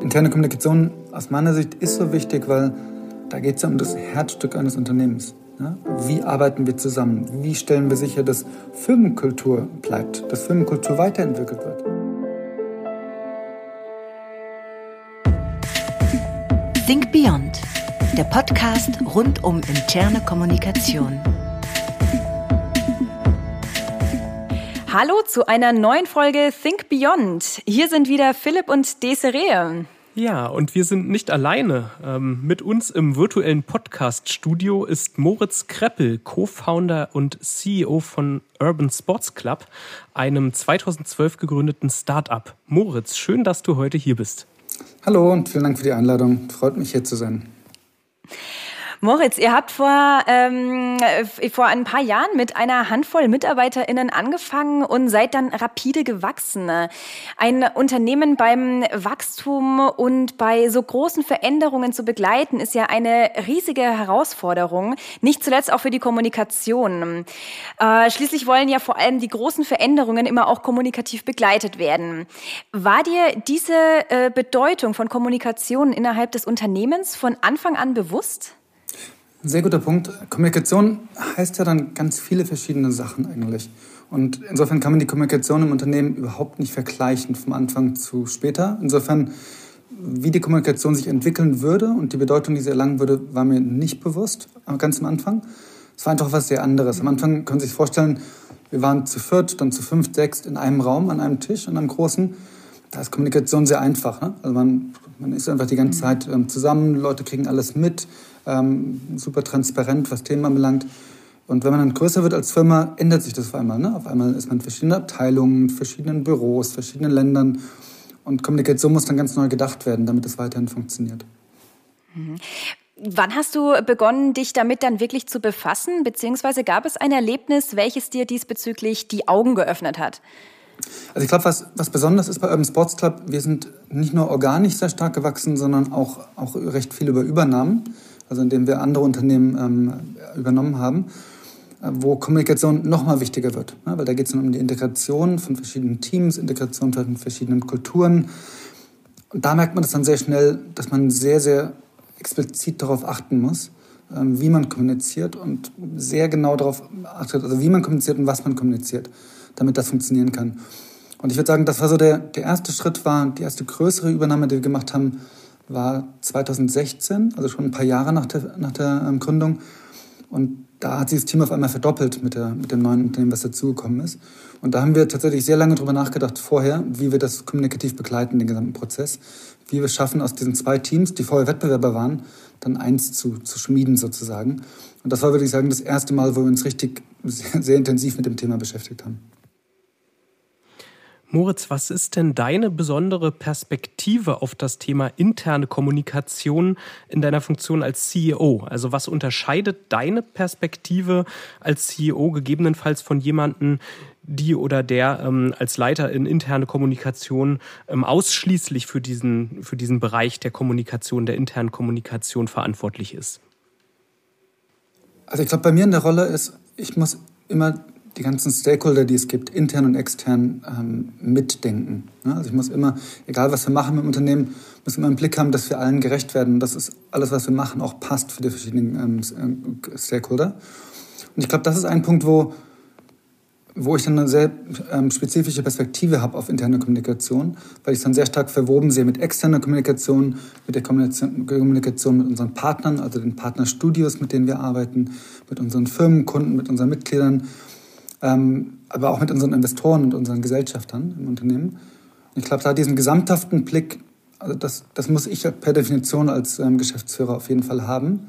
Interne Kommunikation aus meiner Sicht ist so wichtig, weil da geht es ja um das Herzstück eines Unternehmens. Ja? Wie arbeiten wir zusammen? Wie stellen wir sicher, dass Firmenkultur bleibt, dass Firmenkultur weiterentwickelt wird? Think Beyond, der Podcast rund um interne Kommunikation. Hallo zu einer neuen Folge Think Beyond. Hier sind wieder Philipp und Desiree. Ja, und wir sind nicht alleine. Ähm, mit uns im virtuellen Podcast-Studio ist Moritz Kreppel, Co-Founder und CEO von Urban Sports Club, einem 2012 gegründeten Start-up. Moritz, schön, dass du heute hier bist. Hallo und vielen Dank für die Einladung. Freut mich hier zu sein. Moritz, ihr habt vor, ähm, vor ein paar Jahren mit einer Handvoll MitarbeiterInnen angefangen und seid dann rapide gewachsen. Ein Unternehmen beim Wachstum und bei so großen Veränderungen zu begleiten, ist ja eine riesige Herausforderung, nicht zuletzt auch für die Kommunikation. Äh, schließlich wollen ja vor allem die großen Veränderungen immer auch kommunikativ begleitet werden. War dir diese äh, Bedeutung von Kommunikation innerhalb des Unternehmens von Anfang an bewusst? Sehr guter Punkt. Kommunikation heißt ja dann ganz viele verschiedene Sachen eigentlich. Und insofern kann man die Kommunikation im Unternehmen überhaupt nicht vergleichen vom Anfang zu später. Insofern, wie die Kommunikation sich entwickeln würde und die Bedeutung, die sie erlangen würde, war mir nicht bewusst, ganz am Anfang. Es war einfach was sehr anderes. Am Anfang können Sie sich vorstellen, wir waren zu viert, dann zu fünf, sechs in einem Raum, an einem Tisch, an einem großen. Da ist Kommunikation sehr einfach. Ne? Also man, man ist einfach die ganze Zeit ähm, zusammen, Leute kriegen alles mit ähm, super transparent, was Themen anbelangt. Und wenn man dann größer wird als Firma, ändert sich das auf einmal. Ne? Auf einmal ist man in verschiedenen Abteilungen, verschiedenen Büros, verschiedenen Ländern. Und Kommunikation muss dann ganz neu gedacht werden, damit es weiterhin funktioniert. Mhm. Wann hast du begonnen, dich damit dann wirklich zu befassen? Beziehungsweise gab es ein Erlebnis, welches dir diesbezüglich die Augen geöffnet hat? Also ich glaube, was, was besonders ist bei Urban Sports Club, wir sind nicht nur organisch sehr stark gewachsen, sondern auch, auch recht viel über Übernahmen also indem wir andere Unternehmen ähm, übernommen haben, äh, wo Kommunikation noch mal wichtiger wird. Ne? Weil da geht es um die Integration von verschiedenen Teams, Integration von verschiedenen Kulturen. Und da merkt man das dann sehr schnell, dass man sehr, sehr explizit darauf achten muss, ähm, wie man kommuniziert und sehr genau darauf achtet, also wie man kommuniziert und was man kommuniziert, damit das funktionieren kann. Und ich würde sagen, das war so der, der erste Schritt, war die erste größere Übernahme, die wir gemacht haben, war 2016, also schon ein paar Jahre nach der, nach der ähm, Gründung. Und da hat sich das Team auf einmal verdoppelt mit, der, mit dem neuen Unternehmen, was dazugekommen ist. Und da haben wir tatsächlich sehr lange darüber nachgedacht vorher, wie wir das kommunikativ begleiten, den gesamten Prozess. Wie wir schaffen, aus diesen zwei Teams, die vorher Wettbewerber waren, dann eins zu, zu schmieden sozusagen. Und das war, würde ich sagen, das erste Mal, wo wir uns richtig sehr, sehr intensiv mit dem Thema beschäftigt haben. Moritz, was ist denn deine besondere Perspektive auf das Thema interne Kommunikation in deiner Funktion als CEO? Also was unterscheidet deine Perspektive als CEO gegebenenfalls von jemandem, die oder der ähm, als Leiter in interne Kommunikation ähm, ausschließlich für diesen, für diesen Bereich der Kommunikation, der internen Kommunikation verantwortlich ist? Also ich glaube, bei mir in der Rolle ist, ich muss immer die ganzen Stakeholder, die es gibt, intern und extern, ähm, mitdenken. Ja, also ich muss immer, egal was wir machen im Unternehmen, müssen wir im Blick haben, dass wir allen gerecht werden, dass es alles, was wir machen, auch passt für die verschiedenen ähm, Stakeholder. Und ich glaube, das ist ein Punkt, wo, wo ich dann eine sehr ähm, spezifische Perspektive habe auf interne Kommunikation, weil ich es dann sehr stark verwoben sehe mit externer Kommunikation, mit der Kommunikation, mit unseren Partnern, also den Partnerstudios, mit denen wir arbeiten, mit unseren Firmenkunden, mit unseren Mitgliedern ähm, aber auch mit unseren Investoren und unseren Gesellschaftern im Unternehmen. Ich glaube, da diesen gesamthaften Blick, also das, das muss ich per Definition als ähm, Geschäftsführer auf jeden Fall haben.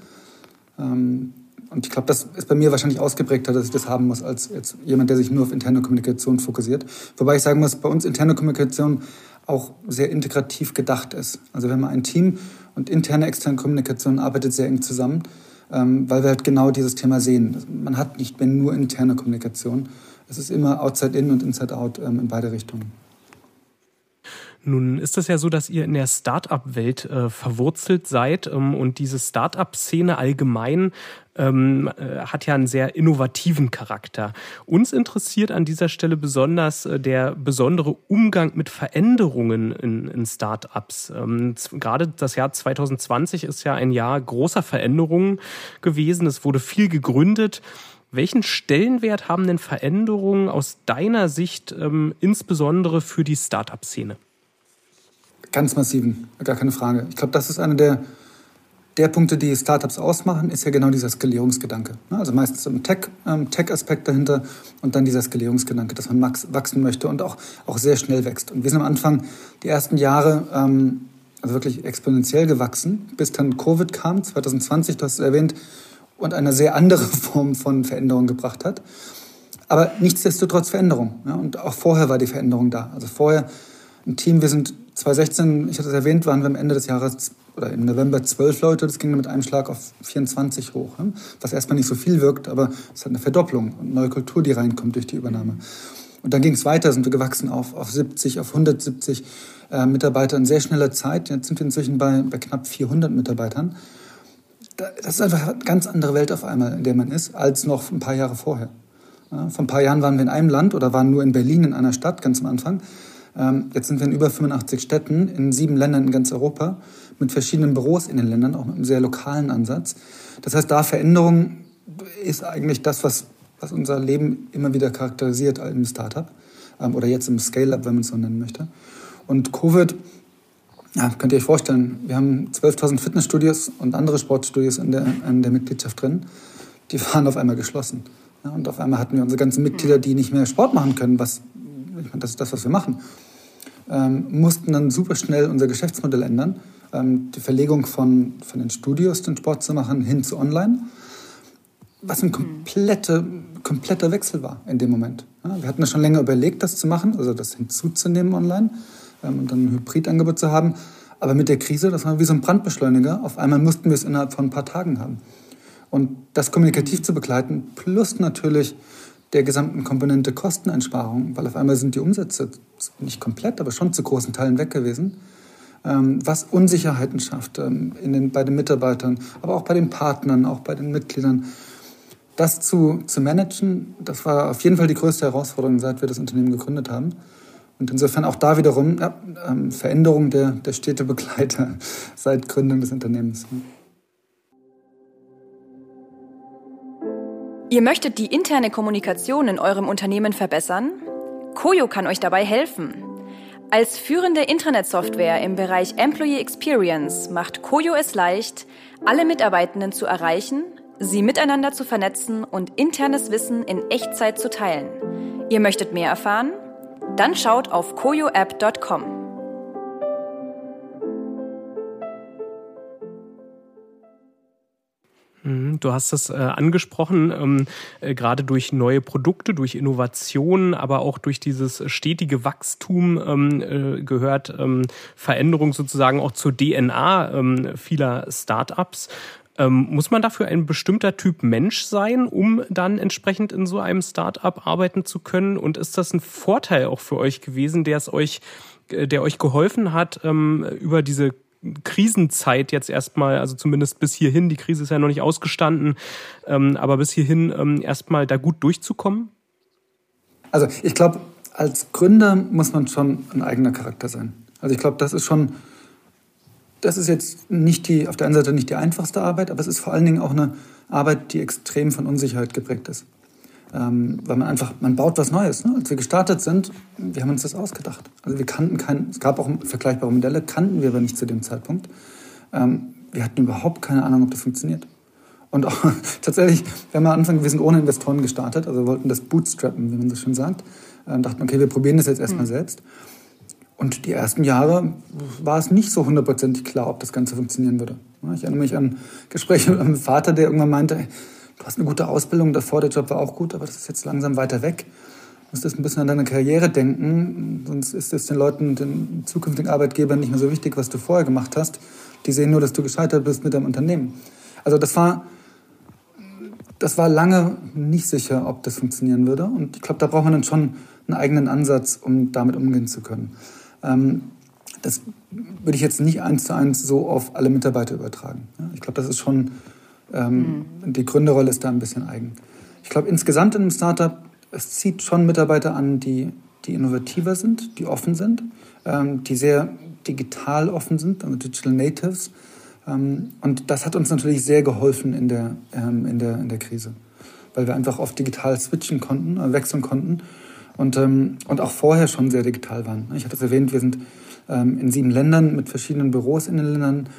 Ähm, Und ich glaube, das ist bei mir wahrscheinlich ausgeprägter, dass ich das haben muss, als jetzt jemand, der sich nur auf interne Kommunikation fokussiert. Wobei ich sagen muss, bei uns interne Kommunikation auch sehr integrativ gedacht ist. Also wenn man ein Team und interne, externe Kommunikation arbeitet sehr eng zusammen, ähm, weil wir halt genau dieses Thema sehen. Man hat nicht mehr nur interne Kommunikation. Es ist immer outside in und inside out ähm, in beide Richtungen. Nun ist es ja so, dass ihr in der Start-up-Welt äh, verwurzelt seid ähm, und diese Start-up-Szene allgemein ähm, äh, hat ja einen sehr innovativen Charakter. Uns interessiert an dieser Stelle besonders äh, der besondere Umgang mit Veränderungen in, in Start-ups. Ähm, gerade das Jahr 2020 ist ja ein Jahr großer Veränderungen gewesen. Es wurde viel gegründet. Welchen Stellenwert haben denn Veränderungen aus deiner Sicht ähm, insbesondere für die Start-up-Szene? Ganz massiven, gar keine Frage. Ich glaube, das ist einer der, der Punkte, die Startups ausmachen, ist ja genau dieser Skalierungsgedanke. Ne? Also meistens ein ähm, Tech-Aspekt dahinter und dann dieser Skalierungsgedanke, dass man wachsen möchte und auch, auch sehr schnell wächst. Und wir sind am Anfang die ersten Jahre ähm, also wirklich exponentiell gewachsen, bis dann Covid kam, 2020, du hast es erwähnt, und eine sehr andere Form von Veränderung gebracht hat. Aber nichtsdestotrotz Veränderung. Ja? Und auch vorher war die Veränderung da. Also vorher ein Team, wir sind 2016, ich hatte es erwähnt, waren wir am Ende des Jahres oder im November zwölf Leute. Das ging mit einem Schlag auf 24 hoch. Was erstmal nicht so viel wirkt, aber es hat eine Verdopplung und neue Kultur, die reinkommt durch die Übernahme. Und dann ging es weiter, sind wir gewachsen auf, auf 70, auf 170 äh, Mitarbeiter in sehr schneller Zeit. Jetzt sind wir inzwischen bei, bei knapp 400 Mitarbeitern. Das ist einfach eine ganz andere Welt auf einmal, in der man ist, als noch ein paar Jahre vorher. Ja, vor ein paar Jahren waren wir in einem Land oder waren nur in Berlin in einer Stadt ganz am Anfang. Ähm, jetzt sind wir in über 85 Städten, in sieben Ländern in ganz Europa, mit verschiedenen Büros in den Ländern, auch mit einem sehr lokalen Ansatz. Das heißt, da Veränderung ist eigentlich das, was, was unser Leben immer wieder charakterisiert im Startup ähm, oder jetzt im Scale-up, wenn man es so nennen möchte. Und Covid, ja, könnt ihr euch vorstellen, wir haben 12.000 Fitnessstudios und andere Sportstudios in der, in der Mitgliedschaft drin. Die waren auf einmal geschlossen. Ja, und auf einmal hatten wir unsere ganzen Mitglieder, die nicht mehr Sport machen können, was das ist das, was wir machen, ähm, mussten dann super schnell unser Geschäftsmodell ändern. Ähm, die Verlegung von, von den Studios, den Sport zu machen, hin zu online. Was ein komplette, kompletter Wechsel war in dem Moment. Ja, wir hatten das schon länger überlegt, das zu machen, also das hinzuzunehmen online ähm, und dann ein Hybridangebot zu haben. Aber mit der Krise, das war wie so ein Brandbeschleuniger. Auf einmal mussten wir es innerhalb von ein paar Tagen haben. Und das kommunikativ zu begleiten, plus natürlich der gesamten Komponente Kosteneinsparung, weil auf einmal sind die Umsätze nicht komplett, aber schon zu großen Teilen weg gewesen, ähm, was Unsicherheiten schafft ähm, in den, bei den Mitarbeitern, aber auch bei den Partnern, auch bei den Mitgliedern. Das zu, zu managen, das war auf jeden Fall die größte Herausforderung, seit wir das Unternehmen gegründet haben. Und insofern auch da wiederum ja, ähm, Veränderung der, der Städtebegleiter seit Gründung des Unternehmens. Ihr möchtet die interne Kommunikation in eurem Unternehmen verbessern? Koyo kann euch dabei helfen. Als führende Internetsoftware im Bereich Employee Experience macht Koyo es leicht, alle Mitarbeitenden zu erreichen, sie miteinander zu vernetzen und internes Wissen in Echtzeit zu teilen. Ihr möchtet mehr erfahren? Dann schaut auf koyoapp.com. du hast das äh, angesprochen, ähm, äh, gerade durch neue Produkte, durch Innovationen, aber auch durch dieses stetige Wachstum ähm, äh, gehört ähm, Veränderung sozusagen auch zur DNA ähm, vieler Startups. Ähm, muss man dafür ein bestimmter Typ Mensch sein, um dann entsprechend in so einem Startup arbeiten zu können? Und ist das ein Vorteil auch für euch gewesen, der es euch, äh, der euch geholfen hat, ähm, über diese Krisenzeit jetzt erstmal, also zumindest bis hierhin, die Krise ist ja noch nicht ausgestanden, ähm, aber bis hierhin ähm, erstmal da gut durchzukommen? Also ich glaube, als Gründer muss man schon ein eigener Charakter sein. Also ich glaube, das ist schon, das ist jetzt nicht die, auf der einen Seite nicht die einfachste Arbeit, aber es ist vor allen Dingen auch eine Arbeit, die extrem von Unsicherheit geprägt ist. Ähm, weil man einfach, man baut was Neues. Ne? Als wir gestartet sind, wir haben uns das ausgedacht. Also wir kannten kein, es gab auch vergleichbare Modelle, kannten wir aber nicht zu dem Zeitpunkt. Ähm, wir hatten überhaupt keine Ahnung, ob das funktioniert. Und auch tatsächlich, wir haben am Anfang, wir sind ohne Investoren gestartet, also wollten das bootstrappen, wie man so schön sagt. Ähm, dachten, okay, wir probieren das jetzt erstmal mhm. selbst. Und die ersten Jahre war es nicht so hundertprozentig klar, ob das Ganze funktionieren würde. Ich erinnere mich an Gespräche mit meinem Vater, der irgendwann meinte, du hast eine gute Ausbildung, davor der Job war auch gut, aber das ist jetzt langsam weiter weg. Du musst ein bisschen an deine Karriere denken, sonst ist es den Leuten, den zukünftigen Arbeitgebern nicht mehr so wichtig, was du vorher gemacht hast. Die sehen nur, dass du gescheitert bist mit deinem Unternehmen. Also das war, das war lange nicht sicher, ob das funktionieren würde. Und ich glaube, da braucht man dann schon einen eigenen Ansatz, um damit umgehen zu können. Ähm, das würde ich jetzt nicht eins zu eins so auf alle Mitarbeiter übertragen. Ich glaube, das ist schon, ähm, mhm. die Gründerrolle ist da ein bisschen eigen. Ich glaube, insgesamt in einem Startup, es zieht schon Mitarbeiter an, die, die innovativer sind, die offen sind, ähm, die sehr digital offen sind, also Digital Natives. Ähm, und das hat uns natürlich sehr geholfen in der, ähm, in der, in der Krise, weil wir einfach oft digital switchen konnten, äh, wechseln konnten und, ähm, und auch vorher schon sehr digital waren. Ich hatte es erwähnt, wir sind ähm, in sieben Ländern mit verschiedenen Büros in den Ländern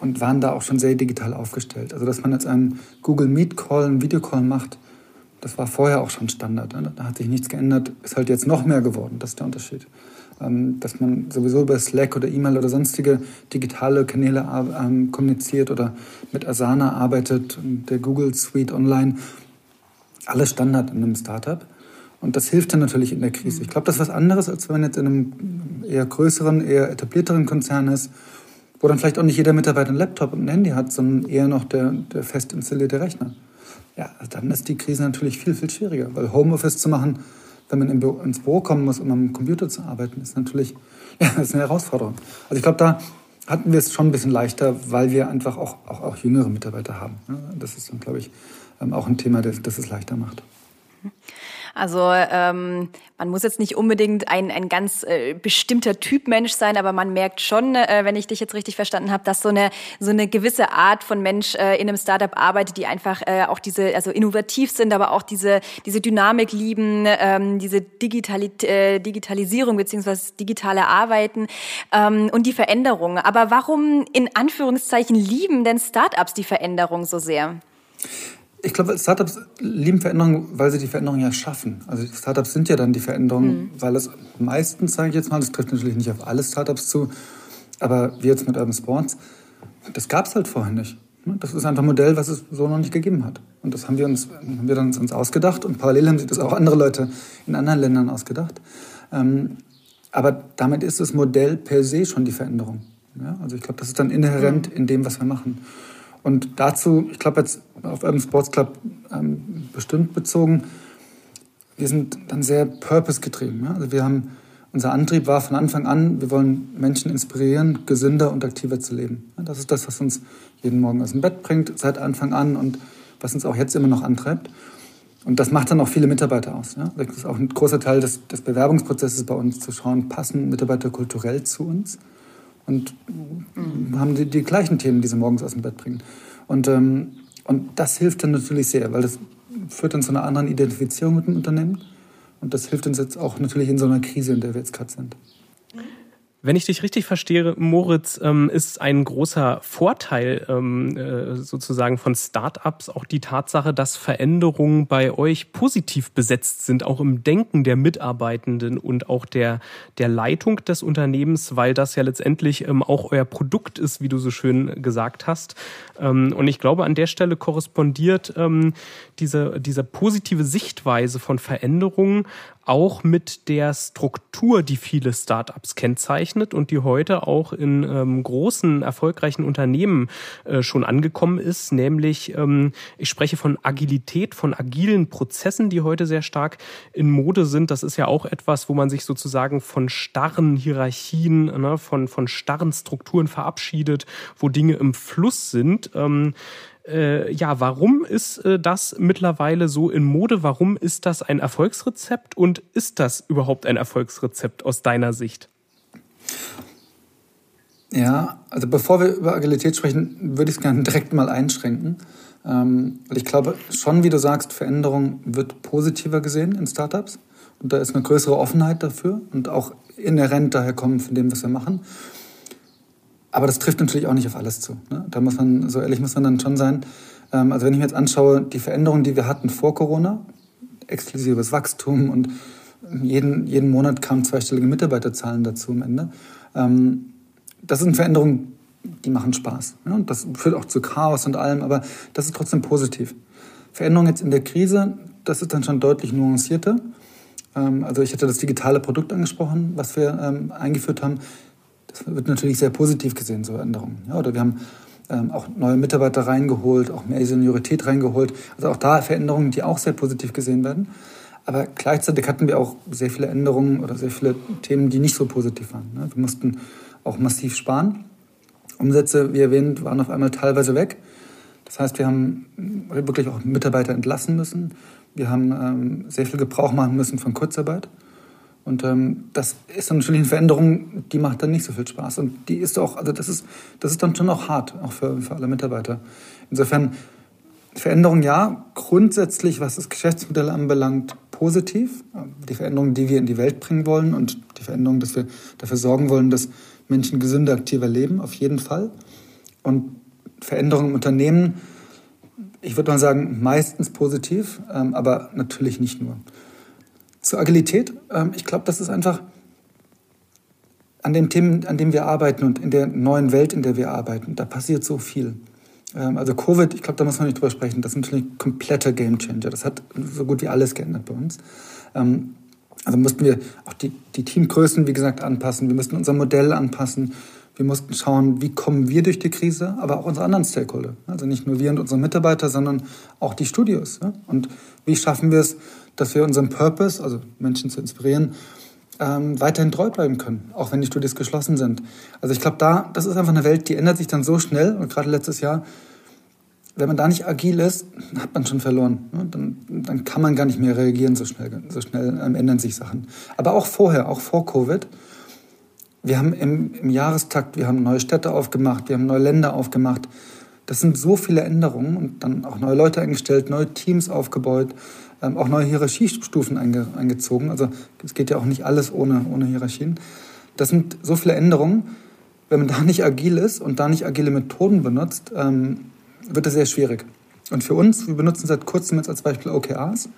und waren da auch schon sehr digital aufgestellt. Also dass man jetzt einen Google Meet Call, einen Videocall macht, das war vorher auch schon Standard. Ne? Da hat sich nichts geändert, ist halt jetzt noch mehr geworden. Das ist der Unterschied. Ähm, dass man sowieso über Slack oder E-Mail oder sonstige digitale Kanäle ähm, kommuniziert oder mit Asana arbeitet, der Google Suite Online. Alles Standard in einem Startup. Und das hilft dann natürlich in der Krise. Ich glaube, das ist was anderes, als wenn man jetzt in einem eher größeren, eher etablierteren Konzern ist, wo dann vielleicht auch nicht jeder Mitarbeiter einen Laptop und ein Handy hat, sondern eher noch der, der fest installierte Rechner. Ja, dann ist die Krise natürlich viel, viel schwieriger, weil Homeoffice zu machen, wenn man ins Büro kommen muss, um am Computer zu arbeiten, ist natürlich ja, ist eine Herausforderung. Also ich glaube, da hatten wir es schon ein bisschen leichter, weil wir einfach auch, auch, auch jüngere Mitarbeiter haben. Das ist dann, glaube ich, ähm, auch ein Thema, das, das es leichter macht. Also ähm, man muss jetzt nicht unbedingt ein, ein ganz äh, bestimmter Typ Mensch sein, aber man merkt schon, äh, wenn ich dich jetzt richtig verstanden habe, dass so eine, so eine gewisse Art von Mensch äh, in einem Startup arbeitet, die einfach äh, auch diese, also innovativ sind, aber auch diese, diese Dynamik lieben, ähm, diese Digitali äh, Digitalisierung beziehungsweise digitale Arbeiten ähm, und die Veränderung. Aber warum in Anführungszeichen lieben denn Startups die Veränderung so sehr? Ich glaube, Startups lieben Veränderungen, weil sie die Veränderung ja schaffen. Also Startups sind ja dann die Veränderung, mhm. weil es meistens, sage ich jetzt mal, das trifft natürlich nicht auf alle Startups zu, aber wie jetzt mit Urban Sports, das gab es halt vorher nicht. Ne? Das ist einfach ein Modell, was es so noch nicht gegeben hat. Und das haben wir uns, haben wir dann uns ausgedacht und parallel haben sich das auch andere Leute in anderen Ländern ausgedacht. Ähm, aber damit ist das Modell per se schon die Veränderung. Also ich glaube, das ist dann inhärent mhm. in dem, was wir machen. Und dazu, ich glaube jetzt auf Urban Sports Club ähm, bestimmt bezogen, wir sind dann sehr purpose-getrieben. Ja? Also wir haben, unser Antrieb war von Anfang an, wir wollen Menschen inspirieren, gesünder und aktiver zu leben. Ja? Das ist das, was uns jeden Morgen aus dem Bett bringt, seit Anfang an und was uns auch jetzt immer noch antreibt. Und das macht dann auch viele Mitarbeiter aus. Ja? Das ist auch ein großer Teil des, des Bewerbungsprozesses bei uns, zu schauen, passen Mitarbeiter kulturell zu uns und mhm. haben die, die, gleichen Themen, die sie morgens aus dem Bett bringen. Und, ähm, und das hilft dann natürlich sehr, weil das führt dann zu einer anderen Identifizierung mit dem Unternehmen. Und das hilft uns jetzt auch natürlich in so einer Krise, in der wir jetzt gerade sind. Wenn ich dich richtig verstehe, Moritz, ähm, ist ein großer Vorteil ähm, äh, sozusagen von Startups auch die Tatsache, dass Veränderungen bei euch positiv besetzt sind, auch im Denken der Mitarbeitenden und auch der, der Leitung des Unternehmens, weil das ja letztendlich ähm, auch euer Produkt ist, wie du so schön gesagt hast. Ähm, und ich glaube, an der Stelle korrespondiert ähm, diese, diese positive Sichtweise von Veränderungen auch mit der Struktur, die viele Startups kennzeichnet und die heute auch in ähm, großen, erfolgreichen Unternehmen äh, schon angekommen ist, nämlich ähm, ich spreche von Agilität, von agilen Prozessen, die heute sehr stark in Mode sind. Das ist ja auch etwas, wo man sich sozusagen von starren Hierarchien, ne, von, von starren Strukturen verabschiedet, wo Dinge im Fluss sind. Ähm, äh, ja, warum ist äh, das mittlerweile so in Mode? Warum ist das ein Erfolgsrezept und ist das überhaupt ein Erfolgsrezept aus deiner Sicht? Ja, also bevor wir über Agilität sprechen, würde ich es gerne direkt mal einschränken. Ähm, ich glaube schon, wie du sagst, Veränderung wird positiver gesehen in Startups. Und da ist eine größere Offenheit dafür und auch inhärent daher kommen von dem, was wir machen. Aber das trifft natürlich auch nicht auf alles zu. Ne? Da muss man, so ehrlich muss man dann schon sein. Ähm, also wenn ich mir jetzt anschaue, die Veränderungen, die wir hatten vor Corona, exklusives Wachstum und jeden, jeden Monat kamen zweistellige Mitarbeiterzahlen dazu am Ende. Ähm, das sind Veränderungen, die machen Spaß. Ja? Und das führt auch zu Chaos und allem, aber das ist trotzdem positiv. Veränderung jetzt in der Krise, das ist dann schon deutlich nuancierter. Ähm, also ich hatte das digitale Produkt angesprochen, was wir ähm, eingeführt haben. Das wird natürlich sehr positiv gesehen, so Änderungen. Ja, oder wir haben ähm, auch neue Mitarbeiter reingeholt, auch mehr Seniorität reingeholt. Also auch da Veränderungen, die auch sehr positiv gesehen werden. Aber gleichzeitig hatten wir auch sehr viele Änderungen oder sehr viele Themen, die nicht so positiv waren. Ne? Wir mussten auch massiv sparen. Umsätze, wie erwähnt, waren auf einmal teilweise weg. Das heißt, wir haben wirklich auch Mitarbeiter entlassen müssen. Wir haben ähm, sehr viel Gebrauch machen müssen von Kurzarbeit. Und ähm, das ist dann natürlich eine Veränderung, die macht dann nicht so viel Spaß. Und die ist auch, also das ist, das ist dann schon auch hart, auch für, für alle Mitarbeiter. Insofern, Veränderung ja, grundsätzlich, was das Geschäftsmodell anbelangt, positiv. Die Veränderung, die wir in die Welt bringen wollen und die Veränderung, dass wir dafür sorgen wollen, dass Menschen gesünder, aktiver leben, auf jeden Fall. Und Veränderungen im Unternehmen, ich würde mal sagen, meistens positiv, ähm, aber natürlich nicht nur. Zur Agilität, ähm, ich glaube, das ist einfach an den Themen, an denen wir arbeiten und in der neuen Welt, in der wir arbeiten, da passiert so viel. Ähm, also Covid, ich glaube, da muss man nicht drüber sprechen, das ist natürlich ein kompletter Gamechanger. Das hat so gut wie alles geändert bei uns. Also mussten wir auch die, die Teamgrößen, wie gesagt, anpassen. Wir mussten unser Modell anpassen. Wir mussten schauen, wie kommen wir durch die Krise, aber auch unsere anderen Stakeholder. Also nicht nur wir und unsere Mitarbeiter, sondern auch die Studios. Und wie schaffen wir es, dass wir unserem Purpose, also Menschen zu inspirieren, ähm, weiterhin treu bleiben können, auch wenn die Studios geschlossen sind. Also ich glaube, da, das ist einfach eine Welt, die ändert sich dann so schnell. Und gerade letztes Jahr, wenn man da nicht agil ist, hat man schon verloren. Dann, dann kann man gar nicht mehr reagieren so schnell. So schnell ähm, ändern sich Sachen. Aber auch vorher, auch vor Covid, wir haben im, im Jahrestakt, wir haben neue Städte aufgemacht, wir haben neue Länder aufgemacht. Das sind so viele Änderungen und dann auch neue Leute eingestellt, neue Teams aufgebaut, ähm, auch neue Hierarchiestufen einge, eingezogen. Also es geht ja auch nicht alles ohne, ohne Hierarchien. Das sind so viele Änderungen. Wenn man da nicht agil ist und da nicht agile Methoden benutzt, ähm, wird es sehr schwierig. Und für uns, wir benutzen seit kurzem jetzt als Beispiel OKRs.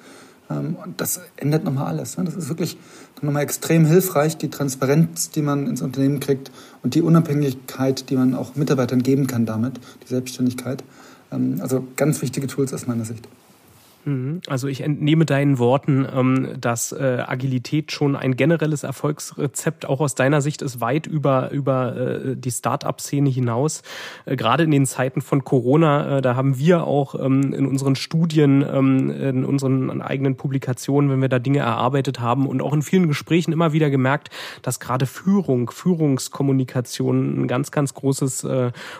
Ähm, und das ändert nochmal alles. Ne? Das ist wirklich nochmal extrem hilfreich, die Transparenz, die man ins Unternehmen kriegt und die Unabhängigkeit, die man auch Mitarbeitern geben kann damit, die Selbstständigkeit. Ähm, also ganz wichtige Tools aus meiner Sicht. Mhm. Also ich entnehme deinen Worten, ähm, dass äh, Agilität schon ein generelles Erfolgsrezept auch aus deiner Sicht ist, weit über, über äh, die Start-up-Szene hinaus. Äh, gerade in den Zeiten von Corona, da haben wir auch ähm, in unseren Studien, ähm, in unseren eigenen Publikationen, wenn wir da Dinge erarbeitet haben und auch in vielen Gesprächen immer wieder gemerkt, dass gerade Führung, Führungskommunikation ein ganz, ganz großes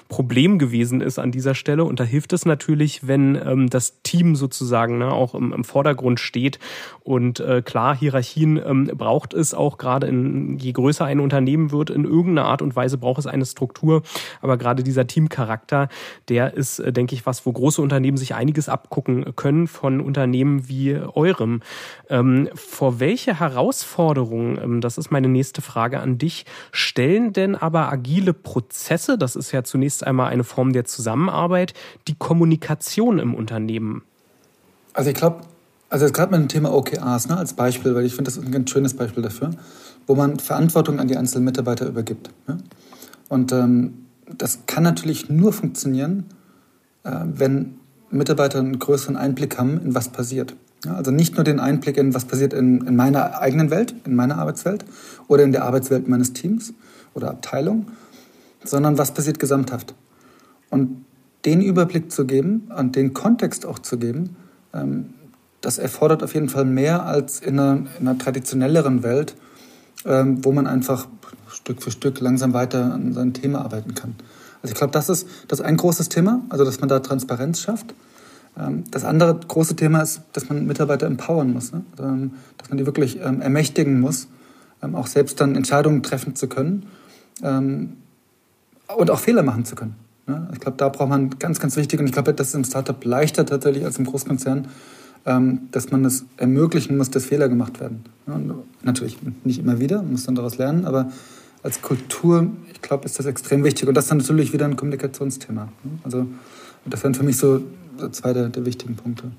Problem gewesen ist an dieser Stelle. Und da hilft es natürlich, wenn das Team sozusagen sozusagen ne, auch im, im Vordergrund steht. Und äh, klar, Hierarchien ähm, braucht es auch gerade in, je größer ein Unternehmen wird, in irgendeiner Art und Weise braucht es eine Struktur. Aber gerade dieser Teamcharakter, der ist, äh, denke ich, was, wo große Unternehmen sich einiges abgucken können von Unternehmen wie eurem. Ähm, vor welche Herausforderungen, ähm, das ist meine nächste Frage an dich, stellen denn aber agile Prozesse, das ist ja zunächst einmal eine Form der Zusammenarbeit, die Kommunikation im Unternehmen? Also ich glaube, also jetzt gerade mit dem Thema OKRs ne, als Beispiel, weil ich finde, das ist ein ganz schönes Beispiel dafür, wo man Verantwortung an die einzelnen Mitarbeiter übergibt. Ne? Und ähm, das kann natürlich nur funktionieren, äh, wenn Mitarbeiter einen größeren Einblick haben, in was passiert. Ja, also nicht nur den Einblick in, was passiert in, in meiner eigenen Welt, in meiner Arbeitswelt oder in der Arbeitswelt meines Teams oder Abteilung, sondern was passiert gesamthaft. Und den Überblick zu geben und den Kontext auch zu geben, das erfordert auf jeden Fall mehr als in einer, in einer traditionelleren Welt, ähm, wo man einfach Stück für Stück langsam weiter an seinem Thema arbeiten kann. Also ich glaube, das ist, das ein großes Thema, also dass man da Transparenz schafft. Ähm, das andere große Thema ist, dass man Mitarbeiter empowern muss, ne? dass man die wirklich ermächtigen muss, auch selbst dann Entscheidungen treffen zu können und auch Fehler machen zu können. Ne? Ich glaube, da braucht man ganz, ganz wichtig, und ich glaube, das ist im Startup leichter tatsächlich als im Großkonzern, ähm, dass man es ermöglichen muss, dass Fehler gemacht werden. natürlich nicht immer wieder, man muss dann daraus lernen, aber als Kultur, ich glaube, ist das extrem wichtig. Und das ist dann natürlich wieder ein Kommunikationsthema. Ne? Also das wären für mich so zwei der, der wichtigen Punkte.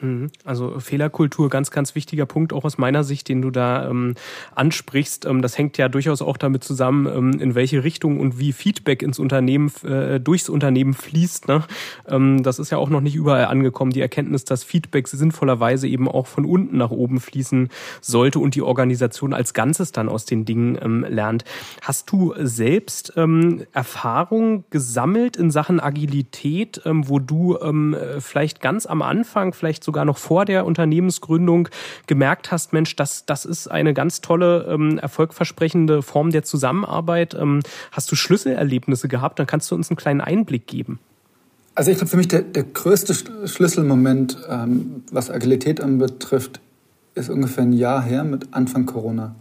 Mhm. Also Fehlerkultur, ganz, ganz wichtiger Punkt, auch aus meiner Sicht, den du da ähm, ansprichst. Ähm, das hängt ja durchaus auch damit zusammen, ähm, in welche Richtung und wie Feedback ins Unternehmen, äh, durchs Unternehmen fließt. Ne? Ähm, das ist ja auch noch nicht überall angekommen, die Erkenntnis, dass Feedback sinnvollerweise eben auch von unten nach oben fließen sollte und die Organisation als Ganzes dann aus den Dingen ähm, lernt. Hast du selbst ähm, Erfahrung gesammelt in Sachen Agilität, ähm, wo du ähm, vielleicht ganz am Anfang, vielleicht sogar noch vor der Unternehmensgründung gemerkt hast, Mensch, das, das ist eine ganz tolle, ähm, erfolgversprechende Form der Zusammenarbeit. Ähm, hast du Schlüsselerlebnisse gehabt? Dann kannst du uns einen kleinen Einblick geben. Also ich glaube, für mich der, der größte Schlüsselmoment, ähm, was Agilität anbetrifft, ist ungefähr ein Jahr her mit Anfang Corona.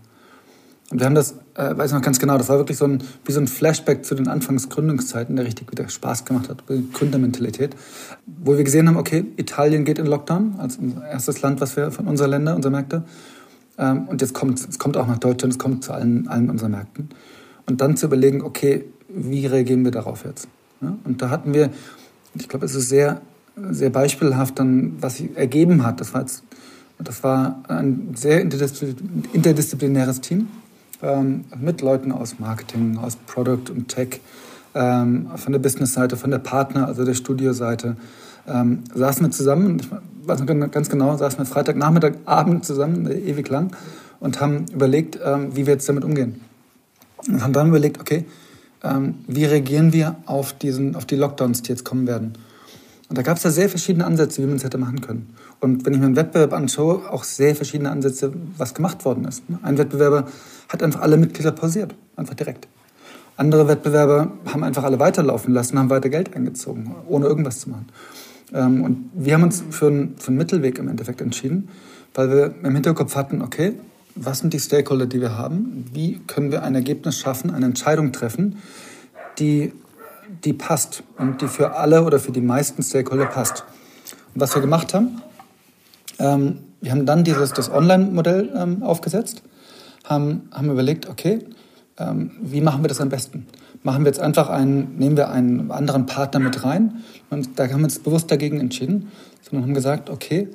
Und wir haben das, äh, weiß ich noch ganz genau, das war wirklich so ein, wie so ein Flashback zu den Anfangsgründungszeiten, der richtig wieder Spaß gemacht hat, Gründermentalität, wo wir gesehen haben, okay, Italien geht in Lockdown als erstes Land, was wir von unserer Länder, unserer Märkte. Ähm, und jetzt kommt es kommt auch nach Deutschland, es kommt zu allen, allen unseren Märkten. Und dann zu überlegen, okay, wie reagieren wir darauf jetzt? Ja? Und da hatten wir, ich glaube, es ist sehr, sehr beispielhaft dann, was sich ergeben hat. Das war jetzt, das war ein sehr interdisziplinäres Team ähm, mit Leuten aus Marketing, aus Product und Tech, ähm, von der Business-Seite, von der Partner, also der Studioseite, ähm, saßen wir zusammen, ich weiß noch ganz genau, saßen wir Freitagnachmittag, Abend zusammen, ewig lang, und haben überlegt, ähm, wie wir jetzt damit umgehen. Und haben dann überlegt, okay, ähm, wie reagieren wir auf, diesen, auf die Lockdowns, die jetzt kommen werden. Und da gab es da sehr verschiedene Ansätze, wie man es hätte machen können. Und wenn ich mir einen Wettbewerb anschaue, auch sehr verschiedene Ansätze, was gemacht worden ist. Ein Wettbewerber hat einfach alle Mitglieder pausiert, einfach direkt. Andere Wettbewerber haben einfach alle weiterlaufen lassen, haben weiter Geld eingezogen, ohne irgendwas zu machen. Ähm, und wir haben uns für einen, für einen Mittelweg im Endeffekt entschieden, weil wir im Hinterkopf hatten, okay, was sind die Stakeholder, die wir haben? Wie können wir ein Ergebnis schaffen, eine Entscheidung treffen, die, die passt und die für alle oder für die meisten Stakeholder passt? Und was wir gemacht haben, ähm, wir haben dann dieses, das Online-Modell ähm, aufgesetzt haben, haben überlegt, okay, ähm, wie machen wir das am besten? Machen wir jetzt einfach einen, nehmen wir einen anderen Partner mit rein? Und da haben wir uns bewusst dagegen entschieden, sondern haben gesagt, okay,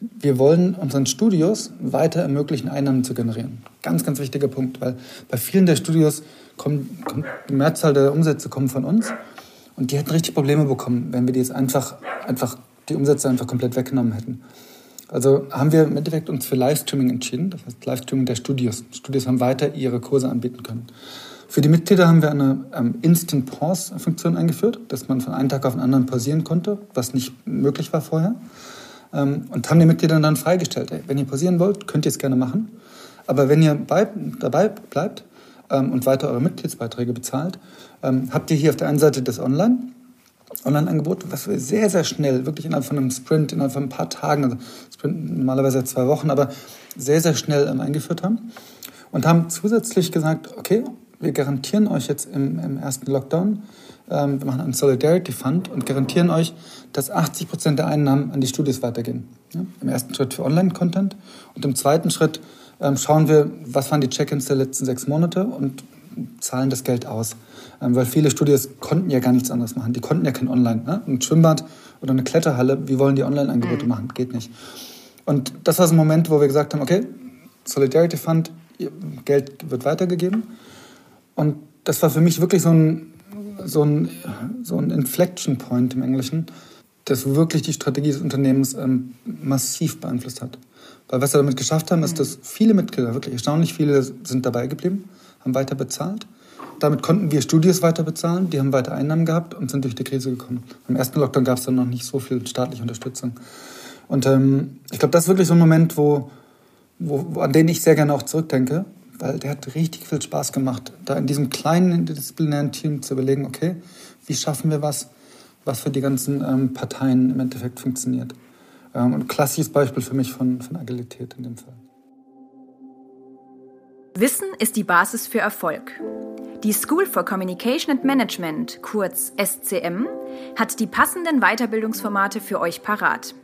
wir wollen unseren Studios weiter ermöglichen, Einnahmen zu generieren. Ganz, ganz wichtiger Punkt, weil bei vielen der Studios kommen, kommt die Mehrzahl der Umsätze kommen von uns und die hätten richtig Probleme bekommen, wenn wir die jetzt einfach, einfach die Umsätze einfach komplett weggenommen hätten. Also haben wir im Endeffekt uns für Livestreaming entschieden, das heißt Livestreaming der Studios. Studios haben weiter ihre Kurse anbieten können. Für die Mitglieder haben wir eine ähm, Instant Pause-Funktion eingeführt, dass man von einem Tag auf den anderen pausieren konnte, was nicht möglich war vorher. Ähm, und haben die Mitglieder dann freigestellt, ey, wenn ihr pausieren wollt, könnt ihr es gerne machen. Aber wenn ihr bei, dabei bleibt ähm, und weiter eure Mitgliedsbeiträge bezahlt, ähm, habt ihr hier auf der einen Seite das Online, Online-Angebot, was wir sehr, sehr schnell, wirklich innerhalb von einem Sprint, innerhalb von ein paar Tagen, also Sprint normalerweise zwei Wochen, aber sehr, sehr schnell ähm, eingeführt haben. Und haben zusätzlich gesagt, okay, wir garantieren euch jetzt im, im ersten Lockdown, ähm, wir machen einen Solidarity Fund und garantieren euch, dass 80 Prozent der Einnahmen an die Studios weitergehen. Ja? Im ersten Schritt für Online-Content und im zweiten Schritt ähm, schauen wir, was waren die Check-ins der letzten sechs Monate und zahlen das Geld aus. Ähm, weil viele Studios konnten ja gar nichts anderes machen. Die konnten ja kein Online. Ne? Ein Schwimmbad oder eine Kletterhalle, wie wollen die Online-Angebote mhm. machen? Geht nicht. Und das war so ein Moment, wo wir gesagt haben, okay, Solidarity Fund, Geld wird weitergegeben. Und das war für mich wirklich so ein, so ein, so ein Inflection Point im Englischen, das wirklich die Strategie des Unternehmens ähm, massiv beeinflusst hat. Weil was wir damit geschafft haben, ist, mhm. dass viele Mitglieder, wirklich erstaunlich viele, sind dabei geblieben, haben weiter bezahlt damit konnten wir Studios weiter bezahlen, die haben weiter Einnahmen gehabt und sind durch die Krise gekommen. Im ersten Lockdown gab es dann noch nicht so viel staatliche Unterstützung. Und ähm, ich glaube, das ist wirklich so ein Moment, wo, wo, an den ich sehr gerne auch zurückdenke, weil der hat richtig viel Spaß gemacht, da in diesem kleinen interdisziplinären Team zu überlegen, okay, wie schaffen wir was, was für die ganzen ähm, Parteien im Endeffekt funktioniert. Ähm, und klassisches Beispiel für mich von, von Agilität in dem Fall. Wissen ist die Basis für Erfolg. Die School for Communication and Management, kurz SCM, hat die passenden Weiterbildungsformate für euch parat.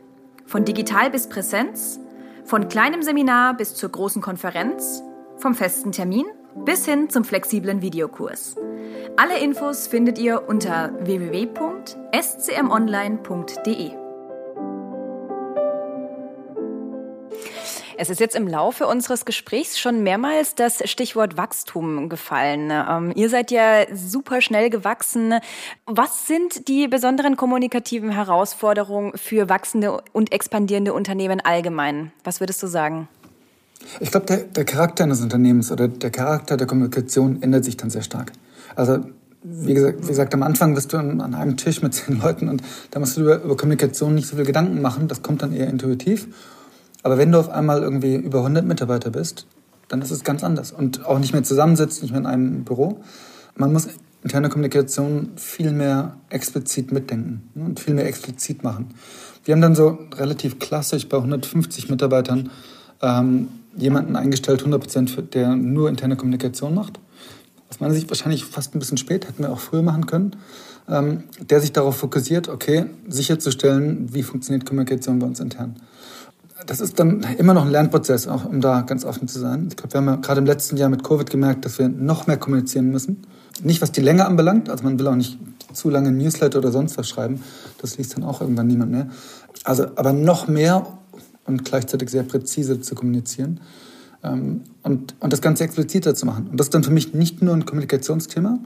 Von digital bis Präsenz, von kleinem Seminar bis zur großen Konferenz, vom festen Termin bis hin zum flexiblen Videokurs. Alle Infos findet ihr unter www.scmonline.de. Es ist jetzt im Laufe unseres Gesprächs schon mehrmals das Stichwort Wachstum gefallen. Ähm, ihr seid ja super schnell gewachsen. Was sind die besonderen kommunikativen Herausforderungen für wachsende und expandierende Unternehmen allgemein? Was würdest du sagen? Ich glaube, der, der Charakter eines Unternehmens oder der Charakter der Kommunikation ändert sich dann sehr stark. Also wie gesagt, wie gesagt, am Anfang bist du an, einem Tisch mit zehn Leuten und da musst du über, über Kommunikation nicht so viel Gedanken machen. Das kommt dann eher intuitiv. Aber wenn du auf einmal irgendwie über 100 Mitarbeiter bist, dann ist es ganz anders. Und auch nicht mehr zusammensitzt, nicht mehr in einem Büro. Man muss interne Kommunikation viel mehr explizit mitdenken ne, und viel mehr explizit machen. Wir haben dann so relativ klassisch bei 150 Mitarbeitern ähm, jemanden eingestellt, 100 Prozent, der nur interne Kommunikation macht. Aus meiner Sicht wahrscheinlich fast ein bisschen spät, hätten wir auch früher machen können. Ähm, der sich darauf fokussiert, okay, sicherzustellen, wie funktioniert Kommunikation bei uns intern das ist dann immer noch ein Lernprozess, auch um da ganz offen zu sein. Ich glaube, wir haben ja gerade im letzten Jahr mit Covid gemerkt, dass wir noch mehr kommunizieren müssen. Nicht was die Länge anbelangt, also man will auch nicht zu lange Newsletter oder sonst was schreiben. Das liest dann auch irgendwann niemand mehr. Also, aber noch mehr und gleichzeitig sehr präzise zu kommunizieren ähm, und, und das Ganze expliziter zu machen. Und das ist dann für mich nicht nur ein Kommunikationsthema.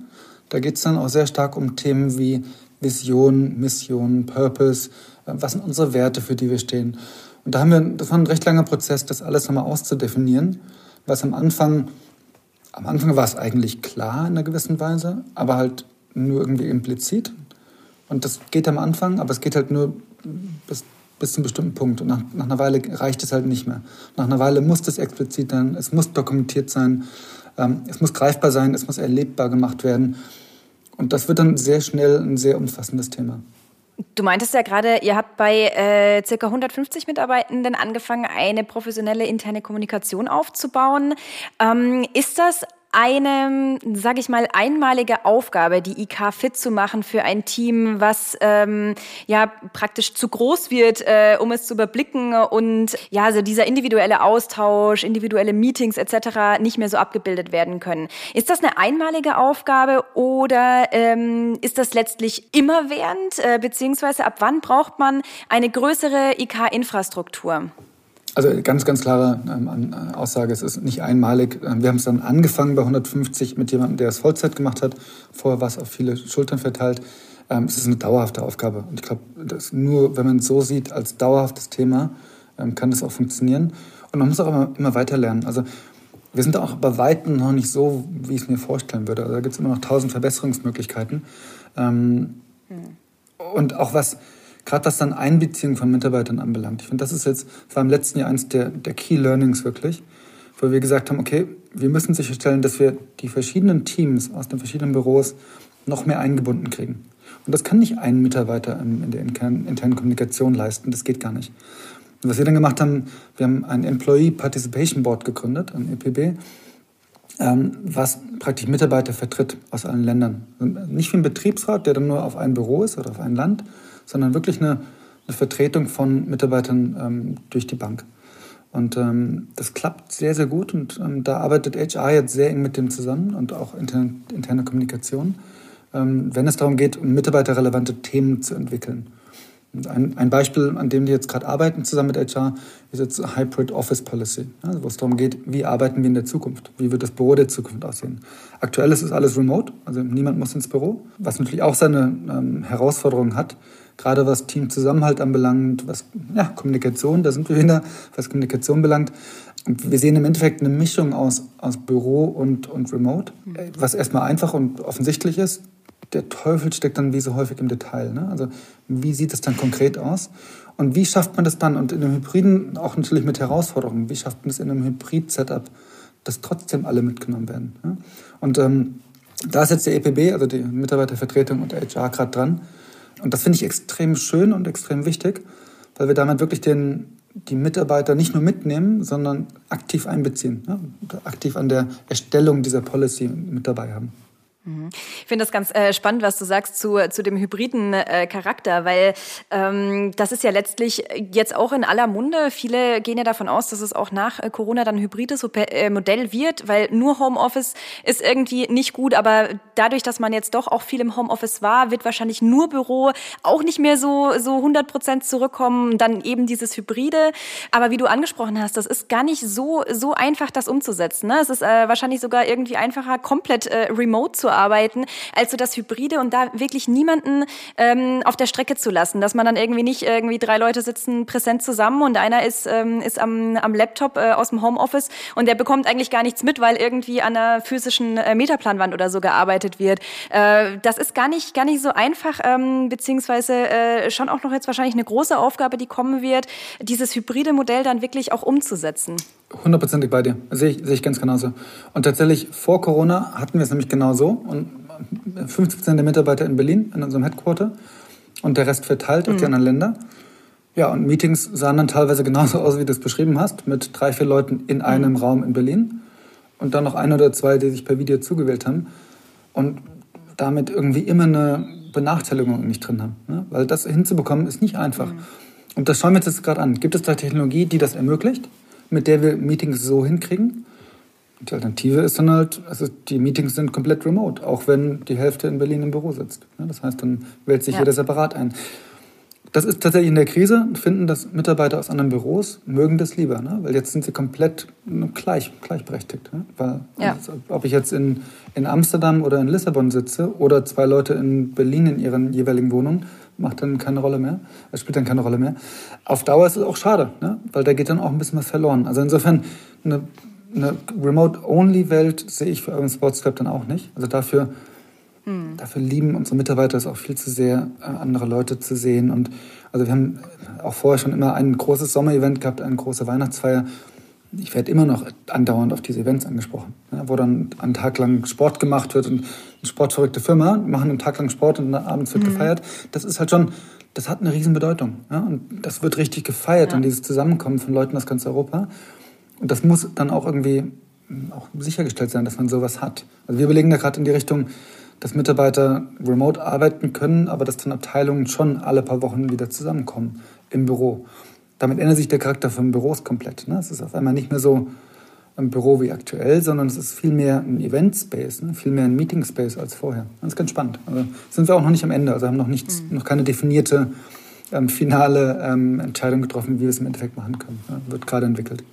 Da geht es dann auch sehr stark um Themen wie Vision, Mission, Purpose. Äh, was sind unsere Werte, für die wir stehen? Und da haben wir, das war ein recht langer Prozess, das alles nochmal auszudefinieren, was am Anfang, am Anfang war es eigentlich klar in einer gewissen Weise, aber halt nur irgendwie implizit. Und das geht am Anfang, aber es geht halt nur bis, bis einem bestimmten Punkt. Und nach, nach einer Weile reicht es halt nicht mehr. Nach einer Weile muss das explizit sein, es muss dokumentiert sein, ähm, es muss greifbar sein, es muss erlebbar gemacht werden. Und das wird dann sehr schnell ein sehr umfassendes Thema. Du meintest ja gerade, ihr habt bei äh, circa 150 Mitarbeitenden angefangen, eine professionelle interne Kommunikation aufzubauen. Ähm, ist das eine, sage ich mal, einmalige Aufgabe, die IK fit zu machen für ein Team, was ähm, ja praktisch zu groß wird, äh, um es zu überblicken und ja, also dieser individuelle Austausch, individuelle Meetings etc. nicht mehr so abgebildet werden können. Ist das eine einmalige Aufgabe oder ähm, ist das letztlich immerwährend, äh, beziehungsweise ab wann braucht man eine größere IK-Infrastruktur? Also ganz, ganz klare ähm, äh, Aussage, es ist nicht einmalig. Ähm, wir haben es dann angefangen bei 150 mit jemandem, der es Vollzeit gemacht hat. Vorher war es auf viele Schultern verteilt. Ähm, es ist eine dauerhafte Aufgabe. Und ich glaube, nur wenn man es so sieht als dauerhaftes Thema, kann das auch funktionieren. Und man muss auch immer, immer weiter lernen. Also wir sind auch bei Weitem noch nicht so, wie ich es mir vorstellen würde. Also da gibt es immer noch tausend Verbesserungsmöglichkeiten. Und auch was, gerade was dann Einbeziehung von Mitarbeitern anbelangt. Ich finde, das ist jetzt, war im letzten Jahr eines der, der Key Learnings wirklich, wo wir gesagt haben, okay, wir müssen sicherstellen, dass wir die verschiedenen Teams aus den verschiedenen Büros noch mehr eingebunden kriegen. Und das kann nicht ein Mitarbeiter in der internen Kommunikation leisten, das geht gar nicht. Und was wir dann gemacht haben, wir haben ein Employee Participation Board gegründet, ein EPB, ähm, was praktisch Mitarbeiter vertritt aus allen Ländern. Nicht wie ein Betriebsrat, der dann nur auf ein Büro ist oder auf ein Land, sondern wirklich eine, eine Vertretung von Mitarbeitern ähm, durch die Bank. Und ähm, das klappt sehr, sehr gut und ähm, da arbeitet HR jetzt sehr eng mit dem zusammen und auch interne, interne Kommunikation, ähm, wenn es darum geht, um mitarbeiterrelevante Themen zu entwickeln. Ein, ein Beispiel, an dem die jetzt gerade arbeiten zusammen mit HR, ist jetzt Hybrid Office Policy, ja, wo es darum geht, wie arbeiten wir in der Zukunft, wie wird das Büro der Zukunft aussehen. Aktuell ist es alles remote, also niemand muss ins Büro, was natürlich auch seine ähm, Herausforderungen hat, gerade was Teamzusammenhalt anbelangt, was ja, Kommunikation, da sind wir wieder, was Kommunikation belangt. Und wir sehen im Endeffekt eine Mischung aus, aus Büro und, und Remote, mhm. was erstmal einfach und offensichtlich ist. Der Teufel steckt dann wie so häufig im Detail. Ne? Also wie sieht es dann konkret aus? Und wie schafft man das dann? Und in einem Hybriden auch natürlich mit Herausforderungen. Wie schafft man das in einem Hybrid-Setup, dass trotzdem alle mitgenommen werden? Ne? Und ähm, da ist jetzt der EPB, also die Mitarbeitervertretung und der HR gerade dran, und das finde ich extrem schön und extrem wichtig, weil wir damit wirklich den, die Mitarbeiter nicht nur mitnehmen, sondern aktiv einbeziehen, ne? aktiv an der Erstellung dieser Policy mit dabei haben. Mhm. Ich finde das ganz äh, spannend, was du sagst zu, zu dem hybriden äh, Charakter, weil ähm, das ist ja letztlich jetzt auch in aller Munde. Viele gehen ja davon aus, dass es auch nach äh, Corona dann ein hybrides äh, Modell wird, weil nur Homeoffice ist irgendwie nicht gut. Aber dadurch, dass man jetzt doch auch viel im Homeoffice war, wird wahrscheinlich nur Büro auch nicht mehr so, so 100 Prozent zurückkommen. Dann eben dieses Hybride. Aber wie du angesprochen hast, das ist gar nicht so, so einfach, das umzusetzen. Ne? Es ist äh, wahrscheinlich sogar irgendwie einfacher, komplett äh, remote zu arbeiten, als so das Hybride und da wirklich niemanden ähm, auf der Strecke zu lassen, dass man dann irgendwie nicht irgendwie drei Leute sitzen präsent zusammen und einer ist, ähm, ist am, am Laptop äh, aus dem Homeoffice und der bekommt eigentlich gar nichts mit, weil irgendwie an einer physischen äh, Metaplanwand oder so gearbeitet wird. Äh, das ist gar nicht, gar nicht so einfach, ähm, beziehungsweise äh, schon auch noch jetzt wahrscheinlich eine große Aufgabe, die kommen wird, dieses hybride Modell dann wirklich auch umzusetzen. Hundertprozentig bei dir. Sehe ich, sehe ich ganz genauso. Und tatsächlich vor Corona hatten wir es nämlich genau so. Und 50 Prozent der Mitarbeiter in Berlin, in unserem Headquarter. Und der Rest verteilt auf mhm. die anderen Länder. Ja, und Meetings sahen dann teilweise genauso aus, wie du es beschrieben hast, mit drei, vier Leuten in einem mhm. Raum in Berlin. Und dann noch ein oder zwei, die sich per Video zugewählt haben. Und damit irgendwie immer eine Benachteiligung nicht drin haben. Ne? Weil das hinzubekommen ist nicht einfach. Mhm. Und das schauen wir uns jetzt gerade an. Gibt es da Technologie, die das ermöglicht? Mit der wir Meetings so hinkriegen. Die Alternative ist dann halt, also die Meetings sind komplett remote, auch wenn die Hälfte in Berlin im Büro sitzt. Das heißt, dann wählt sich ja. jeder separat ein. Das ist tatsächlich in der Krise, finden das Mitarbeiter aus anderen Büros, mögen das lieber, ne? weil jetzt sind sie komplett gleich, gleichberechtigt. Ne? Weil, ja. ob ich jetzt in, in Amsterdam oder in Lissabon sitze oder zwei Leute in Berlin in ihren jeweiligen Wohnungen, macht dann keine Rolle mehr, es spielt dann keine Rolle mehr. Auf Dauer ist es auch schade, ne? weil da geht dann auch ein bisschen was verloren. Also insofern, eine, eine Remote-Only-Welt sehe ich für Urban Sports Club dann auch nicht. Also dafür, hm. dafür lieben unsere Mitarbeiter es auch viel zu sehr, äh, andere Leute zu sehen. Und also wir haben auch vorher schon immer ein großes Sommerevent gehabt, eine große Weihnachtsfeier ich werde immer noch andauernd auf diese Events angesprochen, ja, wo dann einen Tag lang Sport gemacht wird und eine sportverrückte Firma machen einen Tag lang Sport und abends wird mhm. gefeiert. Das ist halt schon, das hat eine Riesenbedeutung. Ja, und das wird richtig gefeiert ja. und dieses Zusammenkommen von Leuten aus ganz Europa. Und das muss dann auch irgendwie auch sichergestellt sein, dass man sowas hat. Also wir überlegen da gerade in die Richtung, dass Mitarbeiter remote arbeiten können, aber dass dann Abteilungen schon alle paar Wochen wieder zusammenkommen im Büro damit ändert sich der Charakter von Büros komplett. Ne? Es ist auf einmal nicht mehr so ein Büro wie aktuell, sondern es ist viel mehr ein Event-Space, ne? viel mehr ein Meeting-Space als vorher. Das ist ganz spannend. Also sind wir auch noch nicht am Ende, also haben noch, nichts, mhm. noch keine definierte ähm, finale ähm, Entscheidung getroffen, wie wir es im Endeffekt machen können. Ja? Wird gerade entwickelt.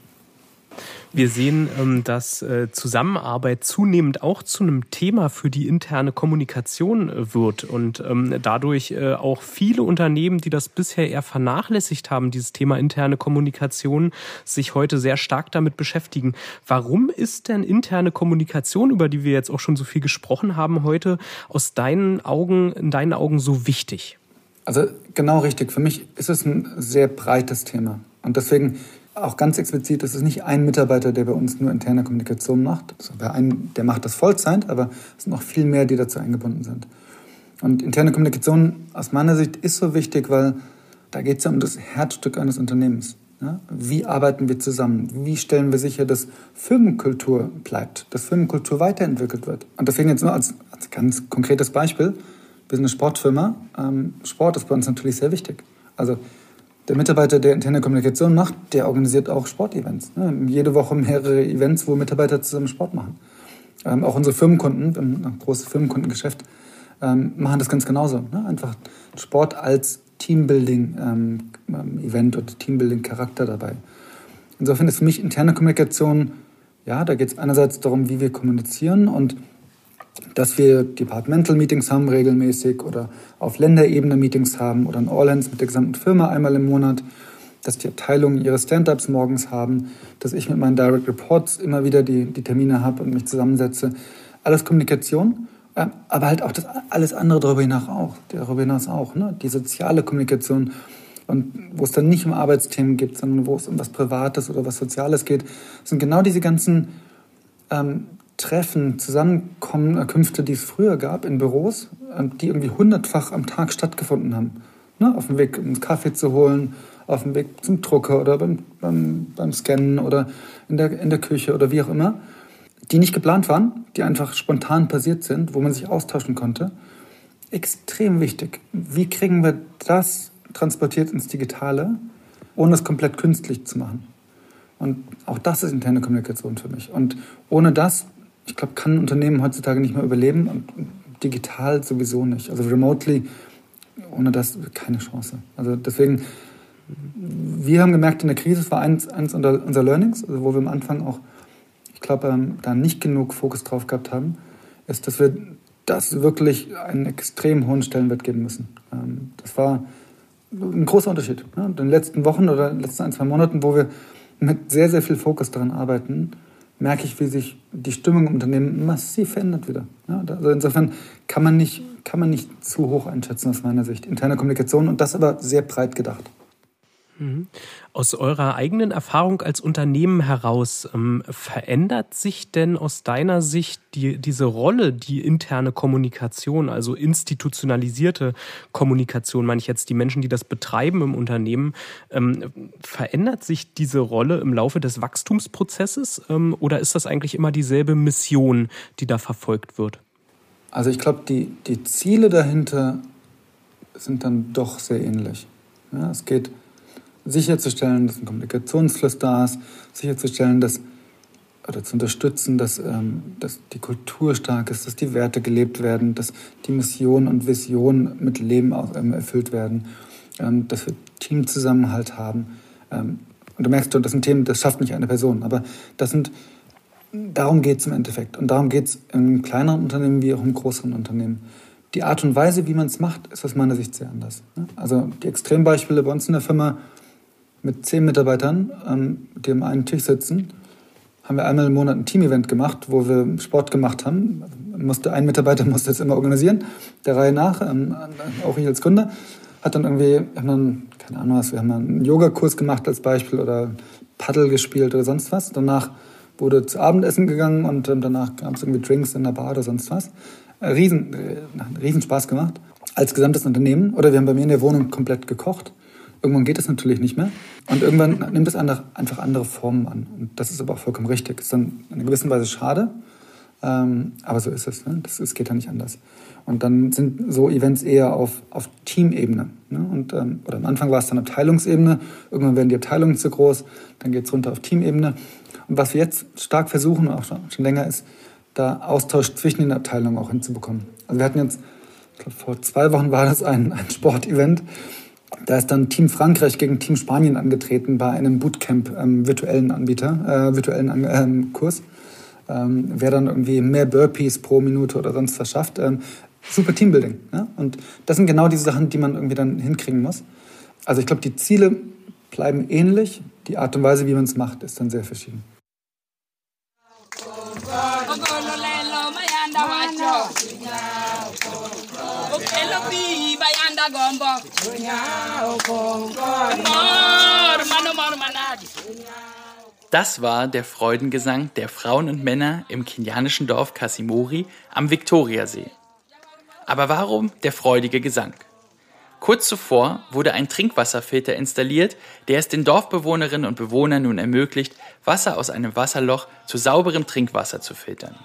Wir sehen, ähm, dass äh, Zusammenarbeit zunehmend auch zu einem Thema für die interne Kommunikation äh, wird und ähm, dadurch äh, auch viele Unternehmen, die das bisher eher vernachlässigt haben, dieses Thema interne Kommunikation, sich heute sehr stark damit beschäftigen. Warum ist denn interne Kommunikation, über die wir jetzt auch schon so viel gesprochen haben heute, aus deinen Augen, in deinen Augen so wichtig? Also genau richtig. Für mich ist es ein sehr breites Thema. Und deswegen auch ganz explizit, es ist nicht ein Mitarbeiter, der bei uns nur interne Kommunikation macht. Also der macht das Vollzeit, aber es sind noch viel mehr, die dazu eingebunden sind. Und interne Kommunikation aus meiner Sicht ist so wichtig, weil da geht es ja um das Herzstück eines Unternehmens. Ja? Wie arbeiten wir zusammen? Wie stellen wir sicher, dass Firmenkultur bleibt, dass Firmenkultur weiterentwickelt wird? Und deswegen jetzt nur als, als ganz konkretes Beispiel. Wir sind eine Sportfirma. Ähm, Sport ist bei uns natürlich sehr wichtig. Also der Mitarbeiter, der interne Kommunikation macht, der organisiert auch Sportevents. Ne? Jede Woche mehrere Events, wo Mitarbeiter zusammen Sport machen. Ähm, auch unsere Firmenkunden, ein großes Firmenkundengeschäft, ähm, machen das ganz genauso. Ne? Einfach Sport als Teambuilding-Event ähm, oder Teambuilding-Charakter dabei. Insofern ist für mich interne Kommunikation, ja, da geht es einerseits darum, wie wir kommunizieren und dass wir Departmental Meetings haben regelmäßig oder auf Länderebene Meetings haben oder ein All-Hands mit der gesamten Firma einmal im Monat, dass die Abteilungen ihre Stand-ups morgens haben, dass ich mit meinen Direct Reports immer wieder die, die Termine habe und mich zusammensetze. Alles Kommunikation, aber halt auch das alles andere darüber hinaus auch, darüber hinaus auch, ne? die soziale Kommunikation und wo es dann nicht um Arbeitsthemen geht, sondern wo es um was Privates oder was Soziales geht, sind genau diese ganzen ähm, Treffen, Zusammenkünfte, die es früher gab in Büros, ähm, die irgendwie hundertfach am Tag stattgefunden haben. Ne? Auf dem Weg, um Kaffee zu holen, auf dem Weg zum Drucker oder beim, beim, beim Scannen oder in der, in der Küche oder wie auch immer, die nicht geplant waren, die einfach spontan passiert sind, wo man sich austauschen konnte. Extrem wichtig. Wie kriegen wir das transportiert ins Digitale, ohne es komplett künstlich zu machen? Und auch das ist interne Kommunikation für mich. Und ohne das, ich glaube, kann ein Unternehmen heutzutage nicht mehr überleben und digital sowieso nicht. Also remotely, ohne das keine Chance. Also deswegen, wir haben gemerkt in der Krise, es war eins, eins unserer Learnings, also wo wir am Anfang auch glaube, ähm, da nicht genug Fokus drauf gehabt haben, ist, dass wir das wirklich einen extrem hohen Stellenwert geben müssen. Ähm, das war ein großer Unterschied. Ne? In den letzten Wochen oder in den letzten ein, zwei Monaten, wo wir mit sehr, sehr viel Fokus daran arbeiten, merke ich, wie sich die Stimmung im Unternehmen massiv verändert wieder. Ja, also insofern kann man, nicht, kann man nicht zu hoch einschätzen aus meiner Sicht. Interne Kommunikation und das aber sehr breit gedacht. Mhm. Aus eurer eigenen Erfahrung als Unternehmen heraus, ähm, verändert sich denn aus deiner Sicht die, diese Rolle, die interne Kommunikation, also institutionalisierte Kommunikation, meine ich jetzt die Menschen, die das betreiben im Unternehmen, ähm, verändert sich diese Rolle im Laufe des Wachstumsprozesses ähm, oder ist das eigentlich immer dieselbe Mission, die da verfolgt wird? Also ich glaube, die, die Ziele dahinter sind dann doch sehr ähnlich. Ja, es geht sicherzustellen, dass ein Kommunikationsfluss da ist, sicherzustellen, dass oder zu unterstützen, dass, ähm, dass die Kultur stark ist, dass die Werte gelebt werden, dass die Mission und Vision mit Leben auch, ähm, erfüllt werden, ähm, dass wir Teamzusammenhalt haben. Ähm, und du merkst, das sind Themen, das schafft nicht eine Person, aber das sind, darum geht es im Endeffekt. Und darum geht es in kleineren Unternehmen wie auch im größeren Unternehmen. Die Art und Weise, wie man es macht, ist aus meiner Sicht sehr anders. Ne? Also die Extrembeispiele bei uns in der Firma, mit zehn Mitarbeitern, ähm, die am einen Tisch sitzen, haben wir einmal im Monat ein Team-Event gemacht, wo wir Sport gemacht haben. Musste, ein Mitarbeiter musste das immer organisieren, der Reihe nach, ähm, auch ich als Gründer. Hat dann irgendwie, haben dann, keine Ahnung was, wir haben einen Yogakurs gemacht als Beispiel oder Paddel gespielt oder sonst was. Danach wurde zu Abendessen gegangen und ähm, danach gab es irgendwie Drinks in der Bar oder sonst was. Riesen, äh, riesen Spaß gemacht als gesamtes Unternehmen. Oder wir haben bei mir in der Wohnung komplett gekocht. Irgendwann geht es natürlich nicht mehr. Und irgendwann nimmt es einfach andere Formen an. Und das ist aber auch vollkommen richtig. Ist dann in einer gewissen Weise schade, ähm, aber so ist es. Ne? Das, es geht ja nicht anders. Und dann sind so Events eher auf, auf Teamebene. Ne? Und, ähm, oder am Anfang war es dann Abteilungsebene, irgendwann werden die Abteilungen zu groß, dann geht es runter auf Teamebene. Und was wir jetzt stark versuchen, auch schon, schon länger, ist, da Austausch zwischen den Abteilungen auch hinzubekommen. Also wir hatten jetzt, ich glaube vor zwei Wochen war das ein, ein Sportevent, da ist dann Team Frankreich gegen Team Spanien angetreten bei einem Bootcamp ähm, virtuellen Anbieter, äh, virtuellen ähm, Kurs. Ähm, wer dann irgendwie mehr Burpees pro Minute oder sonst was schafft. Ähm, super Teambuilding. Ja? Und das sind genau diese Sachen, die man irgendwie dann hinkriegen muss. Also ich glaube, die Ziele bleiben ähnlich. Die Art und Weise, wie man es macht, ist dann sehr verschieden. Das war der Freudengesang der Frauen und Männer im kenianischen Dorf Kasimori am Viktoriasee. Aber warum der freudige Gesang? Kurz zuvor wurde ein Trinkwasserfilter installiert, der es den Dorfbewohnerinnen und Bewohnern nun ermöglicht, Wasser aus einem Wasserloch zu sauberem Trinkwasser zu filtern.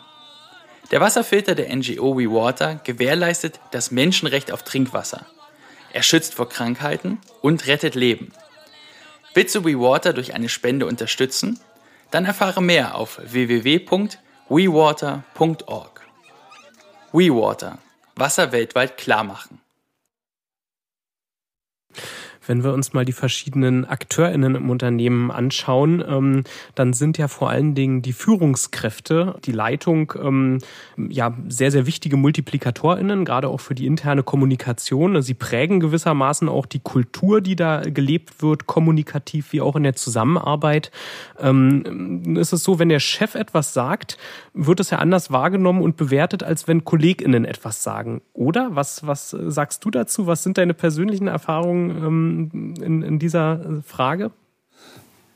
Der Wasserfilter der NGO WeWater gewährleistet das Menschenrecht auf Trinkwasser. Er schützt vor Krankheiten und rettet Leben. Willst du WeWater durch eine Spende unterstützen? Dann erfahre mehr auf www.wewater.org. WeWater. Wasser weltweit klar machen. Wenn wir uns mal die verschiedenen AkteurInnen im Unternehmen anschauen, ähm, dann sind ja vor allen Dingen die Führungskräfte, die Leitung, ähm, ja, sehr, sehr wichtige MultiplikatorInnen, gerade auch für die interne Kommunikation. Sie prägen gewissermaßen auch die Kultur, die da gelebt wird, kommunikativ wie auch in der Zusammenarbeit. Ähm, ist es so, wenn der Chef etwas sagt, wird es ja anders wahrgenommen und bewertet, als wenn KollegInnen etwas sagen. Oder? Was, was sagst du dazu? Was sind deine persönlichen Erfahrungen ähm, in, in dieser Frage?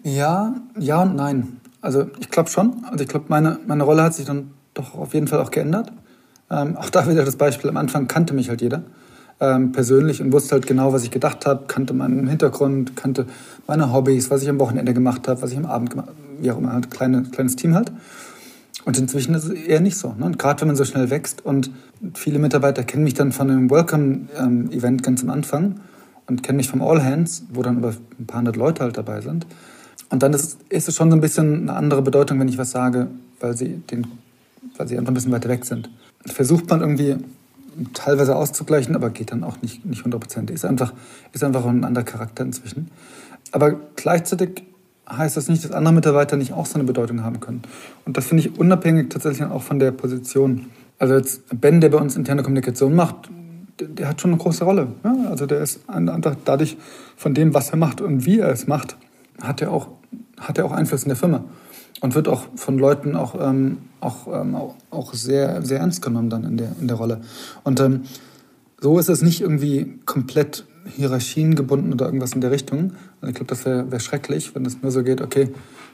Ja, ja und nein. Also ich glaube schon. Also ich glaube, meine, meine Rolle hat sich dann doch auf jeden Fall auch geändert. Ähm, auch da wieder das Beispiel, am Anfang kannte mich halt jeder ähm, persönlich und wusste halt genau, was ich gedacht habe, kannte meinen Hintergrund, kannte meine Hobbys, was ich am Wochenende gemacht habe, was ich am Abend gemacht habe, wie auch immer, halt kleine, kleines Team halt. Und inzwischen ist es eher nicht so. Ne? Gerade wenn man so schnell wächst und viele Mitarbeiter kennen mich dann von einem Welcome-Event ganz am Anfang und kennen mich vom All Hands, wo dann über ein paar hundert Leute halt dabei sind. Und dann ist, ist es schon so ein bisschen eine andere Bedeutung, wenn ich was sage, weil sie, den, weil sie einfach ein bisschen weiter weg sind. Versucht man irgendwie teilweise auszugleichen, aber geht dann auch nicht, nicht 100 Ist einfach, ist einfach ein anderer Charakter inzwischen. Aber gleichzeitig heißt das nicht, dass andere Mitarbeiter nicht auch so eine Bedeutung haben können. Und das finde ich unabhängig tatsächlich auch von der Position. Also jetzt Ben, der bei uns interne Kommunikation macht, der, hat schon eine große Rolle. Ja? Also der ist einfach dadurch von dem, was er macht und wie er es macht, hat er auch, hat er auch Einfluss in der Firma. Und wird auch von Leuten auch, ähm, auch, ähm, auch sehr, sehr ernst genommen dann in der, in der Rolle. Und ähm, so ist es nicht irgendwie komplett Hierarchien gebunden oder irgendwas in der Richtung. Also ich glaube, das wäre wär schrecklich, wenn es nur so geht, okay,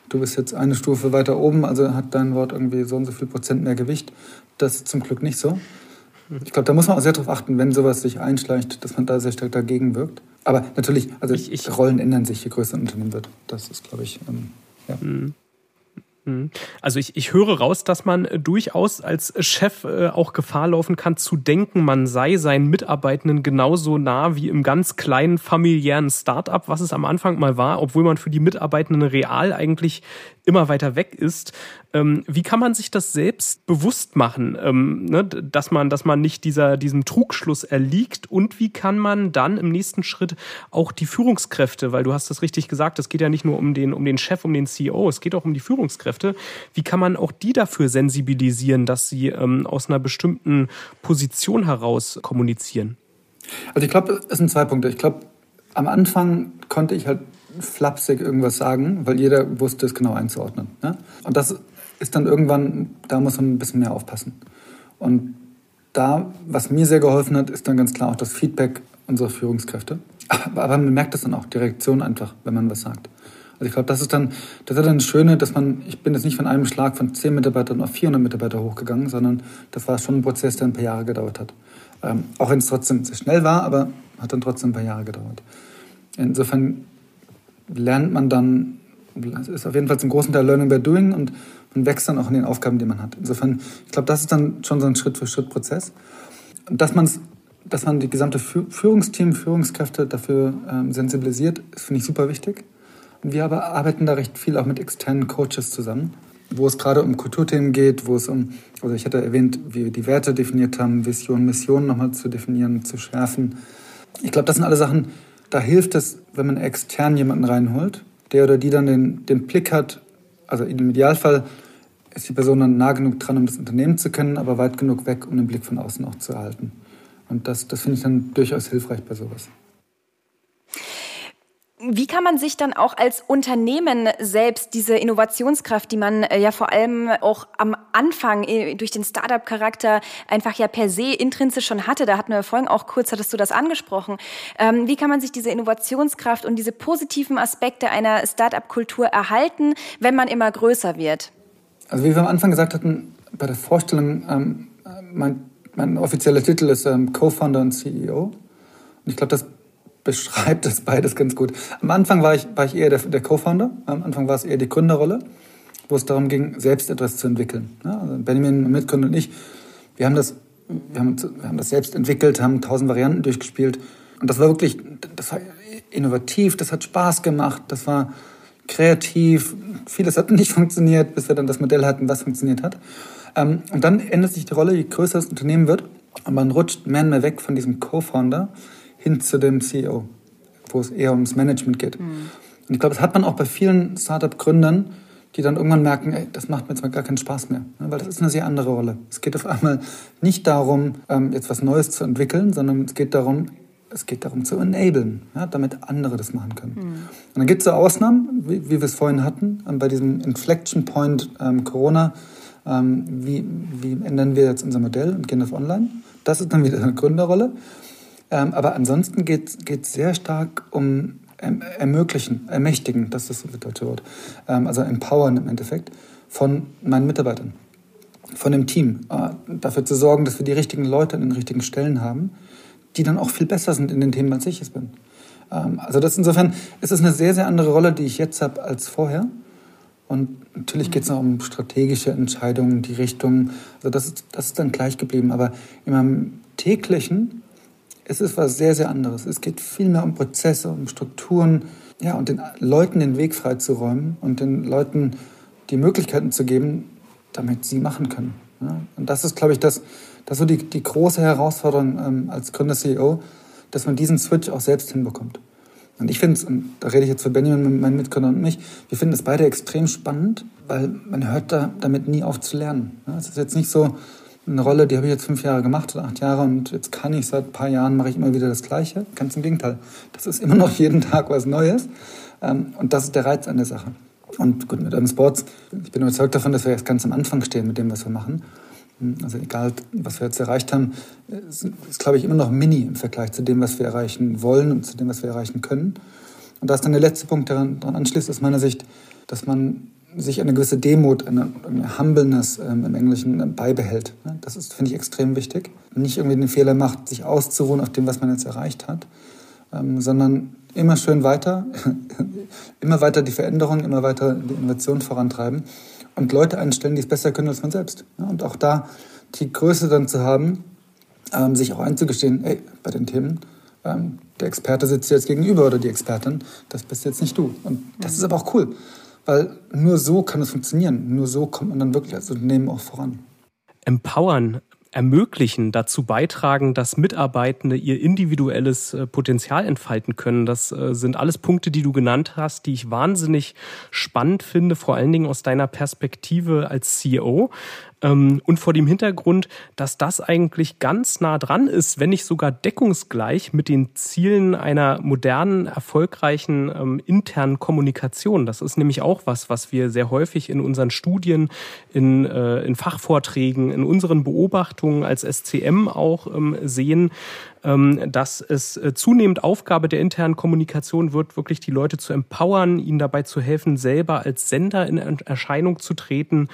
du bist jetzt eine Stufe weiter oben, also hat dein Wort irgendwie so und so viel Prozent mehr Gewicht. Das ist zum Glück nicht so. Ich glaube, da muss man auch sehr darauf achten, wenn sowas sich einschleicht, dass man da sehr stark dagegen wirkt. Aber natürlich, also ich, ich, Rollen ändern sich, je größer ein Unternehmen wird. Das ist, glaube ich, ähm, ja. Mhm. Mhm. Also ich, ich höre raus, dass man äh, durchaus als Chef äh, auch Gefahr laufen kann, zu denken, man sei seinen Mitarbeitenden genauso nah wie im ganz kleinen familiären Start-up, was es am Anfang mal war, obwohl man für die Mitarbeitenden real eigentlich immer weiter weg ist. Ähm, wie kann man sich das selbst bewusst machen, ähm, ne, dass man, dass man nicht dieser, diesem Trugschluss erliegt und wie kann man dann im nächsten Schritt auch die Führungskräfte, weil du hast das richtig gesagt, es geht ja nicht nur um den, um den Chef, um den CEO, es geht auch um die Führungskräfte. Wie kann man auch die dafür sensibilisieren, dass sie ähm, aus einer bestimmten Position heraus kommunizieren? Also ich glaube, es sind zwei Punkte. Ich glaube, am Anfang konnte ich halt flapsig irgendwas sagen, weil jeder wusste es genau einzuordnen. Ne? Und das ist dann irgendwann, da muss man ein bisschen mehr aufpassen. Und da, was mir sehr geholfen hat, ist dann ganz klar auch das Feedback unserer Führungskräfte. Aber, aber man merkt das dann auch, die Reaktion einfach, wenn man was sagt. Also ich glaube, das ist dann, das ist dann das Schöne, dass man, ich bin jetzt nicht von einem Schlag von 10 Mitarbeitern auf 400 Mitarbeiter hochgegangen, sondern das war schon ein Prozess, der ein paar Jahre gedauert hat. Ähm, auch wenn es trotzdem sehr schnell war, aber hat dann trotzdem ein paar Jahre gedauert. Insofern lernt man dann, das ist auf jeden Fall zum großen Teil Learning by Doing und man wächst dann auch in den Aufgaben, die man hat. Insofern, ich glaube, das ist dann schon so ein Schritt-für-Schritt-Prozess. Dass, dass man die gesamte Führungsteam, Führungskräfte dafür ähm, sensibilisiert, finde ich super wichtig. Und wir aber arbeiten da recht viel auch mit externen Coaches zusammen, wo es gerade um Kulturthemen geht, wo es um, also ich hatte erwähnt, wie wir die Werte definiert haben, Vision, Mission nochmal zu definieren, zu schärfen. Ich glaube, das sind alle Sachen, da hilft es, wenn man extern jemanden reinholt, der oder die dann den, den Blick hat, also im Idealfall ist die Person dann nah genug dran, um das Unternehmen zu kennen, aber weit genug weg, um den Blick von außen auch zu erhalten. Und das, das finde ich dann durchaus hilfreich bei sowas. Wie kann man sich dann auch als Unternehmen selbst diese Innovationskraft, die man äh, ja vor allem auch am Anfang äh, durch den Startup-Charakter einfach ja per se intrinsisch schon hatte, da hatten wir vorhin auch kurz, hattest du das angesprochen, ähm, wie kann man sich diese Innovationskraft und diese positiven Aspekte einer Startup-Kultur erhalten, wenn man immer größer wird? Also wie wir am Anfang gesagt hatten, bei der Vorstellung, ähm, mein, mein offizieller Titel ist ähm, Co-Founder und CEO. Und ich glaube, das beschreibt das beides ganz gut. Am Anfang war ich, war ich eher der, der Co-Founder, am Anfang war es eher die Gründerrolle, wo es darum ging, selbst etwas zu entwickeln. Ja, also Benjamin, mein Mitgründer und ich, wir haben, das, wir, haben, wir haben das selbst entwickelt, haben tausend Varianten durchgespielt. Und das war wirklich, das war innovativ, das hat Spaß gemacht, das war kreativ. Vieles hat nicht funktioniert, bis wir dann das Modell hatten, was funktioniert hat. Ähm, und dann ändert sich die Rolle, je größer das Unternehmen wird. Und man rutscht mehr und mehr weg von diesem Co-Founder hin zu dem CEO, wo es eher ums Management geht. Mhm. Und ich glaube, das hat man auch bei vielen Startup-Gründern, die dann irgendwann merken, ey, das macht mir jetzt mal gar keinen Spaß mehr, ne? weil das ist eine sehr andere Rolle. Es geht auf einmal nicht darum, ähm, jetzt was Neues zu entwickeln, sondern es geht darum, es geht darum zu enablen, ja, damit andere das machen können. Mhm. Und dann gibt es so Ausnahmen, wie, wie wir es vorhin hatten, ähm, bei diesem Inflection Point ähm, Corona. Ähm, wie, wie ändern wir jetzt unser Modell und gehen auf Online? Das ist dann wieder eine Gründerrolle. Ähm, aber ansonsten geht es sehr stark um erm-, Ermöglichen, Ermächtigen, das ist das deutsche Wort, ähm, also empowern im Endeffekt von meinen Mitarbeitern, von dem Team. Äh, dafür zu sorgen, dass wir die richtigen Leute an den richtigen Stellen haben, die dann auch viel besser sind in den Themen, als ich es bin. Ähm, also das insofern ist es eine sehr, sehr andere Rolle, die ich jetzt habe als vorher. Und natürlich geht es auch um strategische Entscheidungen, die Richtung. Also das ist, das ist dann gleich geblieben. Aber in meinem täglichen ist es was sehr, sehr anderes. Es geht viel mehr um Prozesse, um Strukturen. Ja, und den Leuten den Weg freizuräumen und den Leuten die Möglichkeiten zu geben, damit sie machen können. Ja, und das ist, glaube ich, das, das ist so die, die große Herausforderung ähm, als Gründer-CEO, dass man diesen Switch auch selbst hinbekommt. Und ich finde es, und da rede ich jetzt für Benjamin, meinen Mitgründer und mich, wir finden es beide extrem spannend, weil man hört da damit nie auf zu lernen. Es ist jetzt nicht so eine Rolle, die habe ich jetzt fünf Jahre gemacht oder acht Jahre und jetzt kann ich seit ein paar Jahren mache ich immer wieder das Gleiche. Ganz im Gegenteil. Das ist immer noch jeden Tag was Neues. Ähm, und das ist der Reiz an der Sache. Und gut, mit Urban Sports, ich bin überzeugt davon, dass wir jetzt ganz am Anfang stehen mit dem, was wir machen. Also egal, was wir jetzt erreicht haben, ist, ist, glaube ich, immer noch mini im Vergleich zu dem, was wir erreichen wollen und zu dem, was wir erreichen können. Und da ist dann der letzte Punkt, der daran anschließt, aus meiner Sicht, dass man sich eine gewisse Demut, eine, eine Humbleness ähm, im Englischen äh, beibehält. Das ist, finde ich, extrem wichtig. Nicht irgendwie den Fehler macht, sich auszuruhen auf dem, was man jetzt erreicht hat, ähm, sondern immer schön weiter, immer weiter die Veränderung, immer weiter die Innovation vorantreiben und Leute einstellen, die es besser können als man selbst. Ja, und auch da die Größe dann zu haben, ähm, sich auch einzugestehen, ey, bei den Themen, ähm, der Experte sitzt dir jetzt gegenüber oder die Expertin, das bist jetzt nicht du. Und das ist aber auch cool, weil nur so kann es funktionieren. Nur so kommt man dann wirklich als Unternehmen auch voran. Empowern ermöglichen, dazu beitragen, dass Mitarbeitende ihr individuelles äh, Potenzial entfalten können. Das äh, sind alles Punkte, die du genannt hast, die ich wahnsinnig spannend finde, vor allen Dingen aus deiner Perspektive als CEO. Ähm, und vor dem Hintergrund, dass das eigentlich ganz nah dran ist, wenn nicht sogar deckungsgleich mit den Zielen einer modernen, erfolgreichen ähm, internen Kommunikation. Das ist nämlich auch was, was wir sehr häufig in unseren Studien, in, äh, in Fachvorträgen, in unseren Beobachtungen als SCM auch ähm, sehen, ähm, dass es äh, zunehmend Aufgabe der internen Kommunikation wird, wirklich die Leute zu empowern, ihnen dabei zu helfen, selber als Sender in Erscheinung zu treten,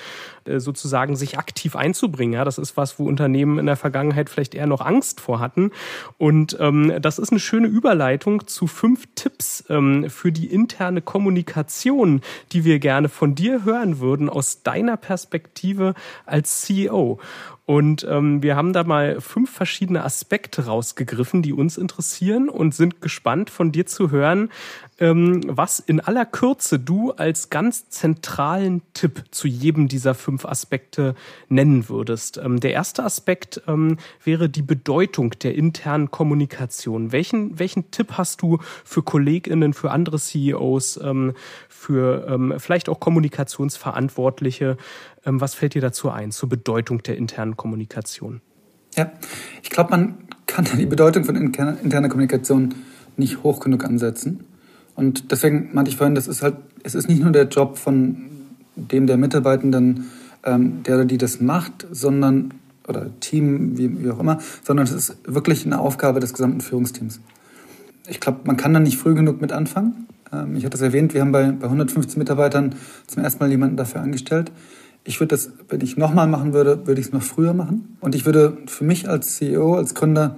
sozusagen sich aktiv einzubringen. Ja, das ist was, wo Unternehmen in der Vergangenheit vielleicht eher noch Angst vor hatten. Und ähm, das ist eine schöne Überleitung zu fünf Tipps ähm, für die interne Kommunikation, die wir gerne von dir hören würden aus deiner Perspektive als CEO. Und ähm, wir haben da mal fünf verschiedene Aspekte rausgegriffen, die uns interessieren und sind gespannt von dir zu hören, was in aller Kürze du als ganz zentralen Tipp zu jedem dieser fünf Aspekte nennen würdest. Ähm, der erste Aspekt ähm, wäre die Bedeutung der internen Kommunikation. Welchen, welchen Tipp hast du für KollegInnen, für andere CEOs, ähm, für ähm, vielleicht auch Kommunikationsverantwortliche? Ähm, was fällt dir dazu ein zur Bedeutung der internen Kommunikation? Ja, ich glaube, man kann die Bedeutung von interner Kommunikation nicht hoch genug ansetzen. Und deswegen meinte ich vorhin, das ist halt, es ist nicht nur der Job von dem der Mitarbeitenden, ähm, der oder die das macht, sondern oder Team, wie, wie auch immer, sondern es ist wirklich eine Aufgabe des gesamten Führungsteams. Ich glaube, man kann da nicht früh genug mit anfangen. Ähm, ich hatte es erwähnt, wir haben bei, bei 115 Mitarbeitern zum ersten Mal jemanden dafür angestellt. Ich würde das, wenn ich nochmal machen würde, würde ich es noch früher machen. Und ich würde für mich als CEO, als Gründer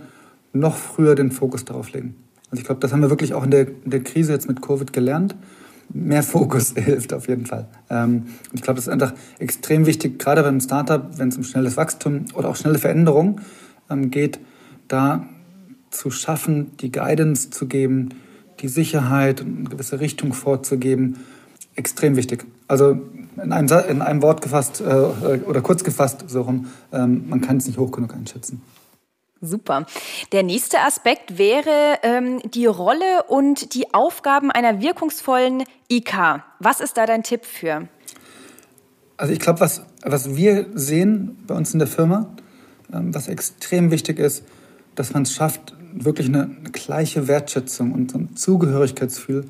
noch früher den Fokus darauf legen. Also ich glaube, das haben wir wirklich auch in der, in der Krise jetzt mit Covid gelernt. Mehr Fokus hilft auf jeden Fall. Ähm, und ich glaube, das ist einfach extrem wichtig, gerade beim Startup, wenn es um schnelles Wachstum oder auch schnelle Veränderung ähm, geht, da zu schaffen, die Guidance zu geben, die Sicherheit und eine gewisse Richtung vorzugeben, extrem wichtig. Also in einem, in einem Wort gefasst äh, oder kurz gefasst, so rum, ähm, man kann es nicht hoch genug einschätzen. Super. Der nächste Aspekt wäre ähm, die Rolle und die Aufgaben einer wirkungsvollen IK. Was ist da dein Tipp für? Also ich glaube, was, was wir sehen bei uns in der Firma, ähm, was extrem wichtig ist, dass man es schafft, wirklich eine, eine, gleiche Wertschätzung und so ein Zugehörigkeitsgefühl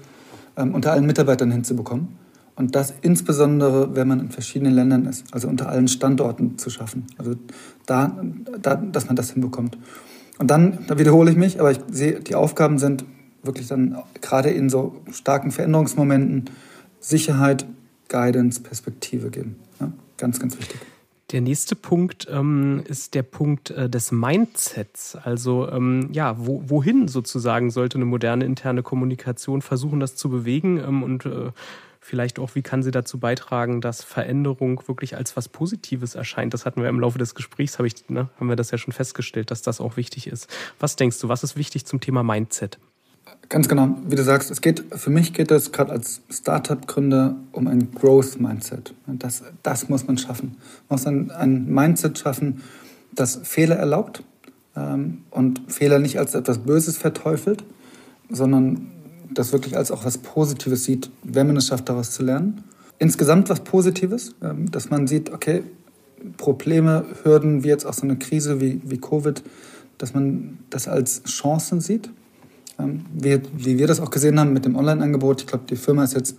ähm, unter allen Mitarbeitern hinzubekommen. Und das insbesondere, wenn man in verschiedenen Ländern ist, also unter allen Standorten zu schaffen. Also da, da dass man das hinbekommt. Und dann, da wiederhole ich mich, aber ich sehe, die Aufgaben sind wirklich dann gerade in so starken Veränderungsmomenten Sicherheit, Guidance, Perspektive geben. Ja, ganz, ganz wichtig. Der nächste Punkt ähm, ist der Punkt äh, des Mindsets. Also ähm, ja, wo, wohin sozusagen sollte eine moderne interne Kommunikation versuchen, das zu bewegen ähm, und äh, vielleicht auch, wie kann sie dazu beitragen, dass Veränderung wirklich als was Positives erscheint. Das hatten wir im Laufe des Gesprächs, habe ich, ne, haben wir das ja schon festgestellt, dass das auch wichtig ist. Was denkst du, was ist wichtig zum Thema Mindset? Ganz genau, wie du sagst, es geht, für mich geht es gerade als Startup-Gründer um ein Growth-Mindset. Das, das muss man schaffen. Man muss ein, ein Mindset schaffen, das Fehler erlaubt ähm, und Fehler nicht als etwas Böses verteufelt, sondern das wirklich als auch was Positives sieht, wenn man es schafft, daraus zu lernen. Insgesamt was Positives, ähm, dass man sieht, okay, Probleme, Hürden, wie jetzt auch so eine Krise wie, wie Covid, dass man das als Chancen sieht. Ähm, wie, wie wir das auch gesehen haben mit dem Online-Angebot. Ich glaube, die Firma ist jetzt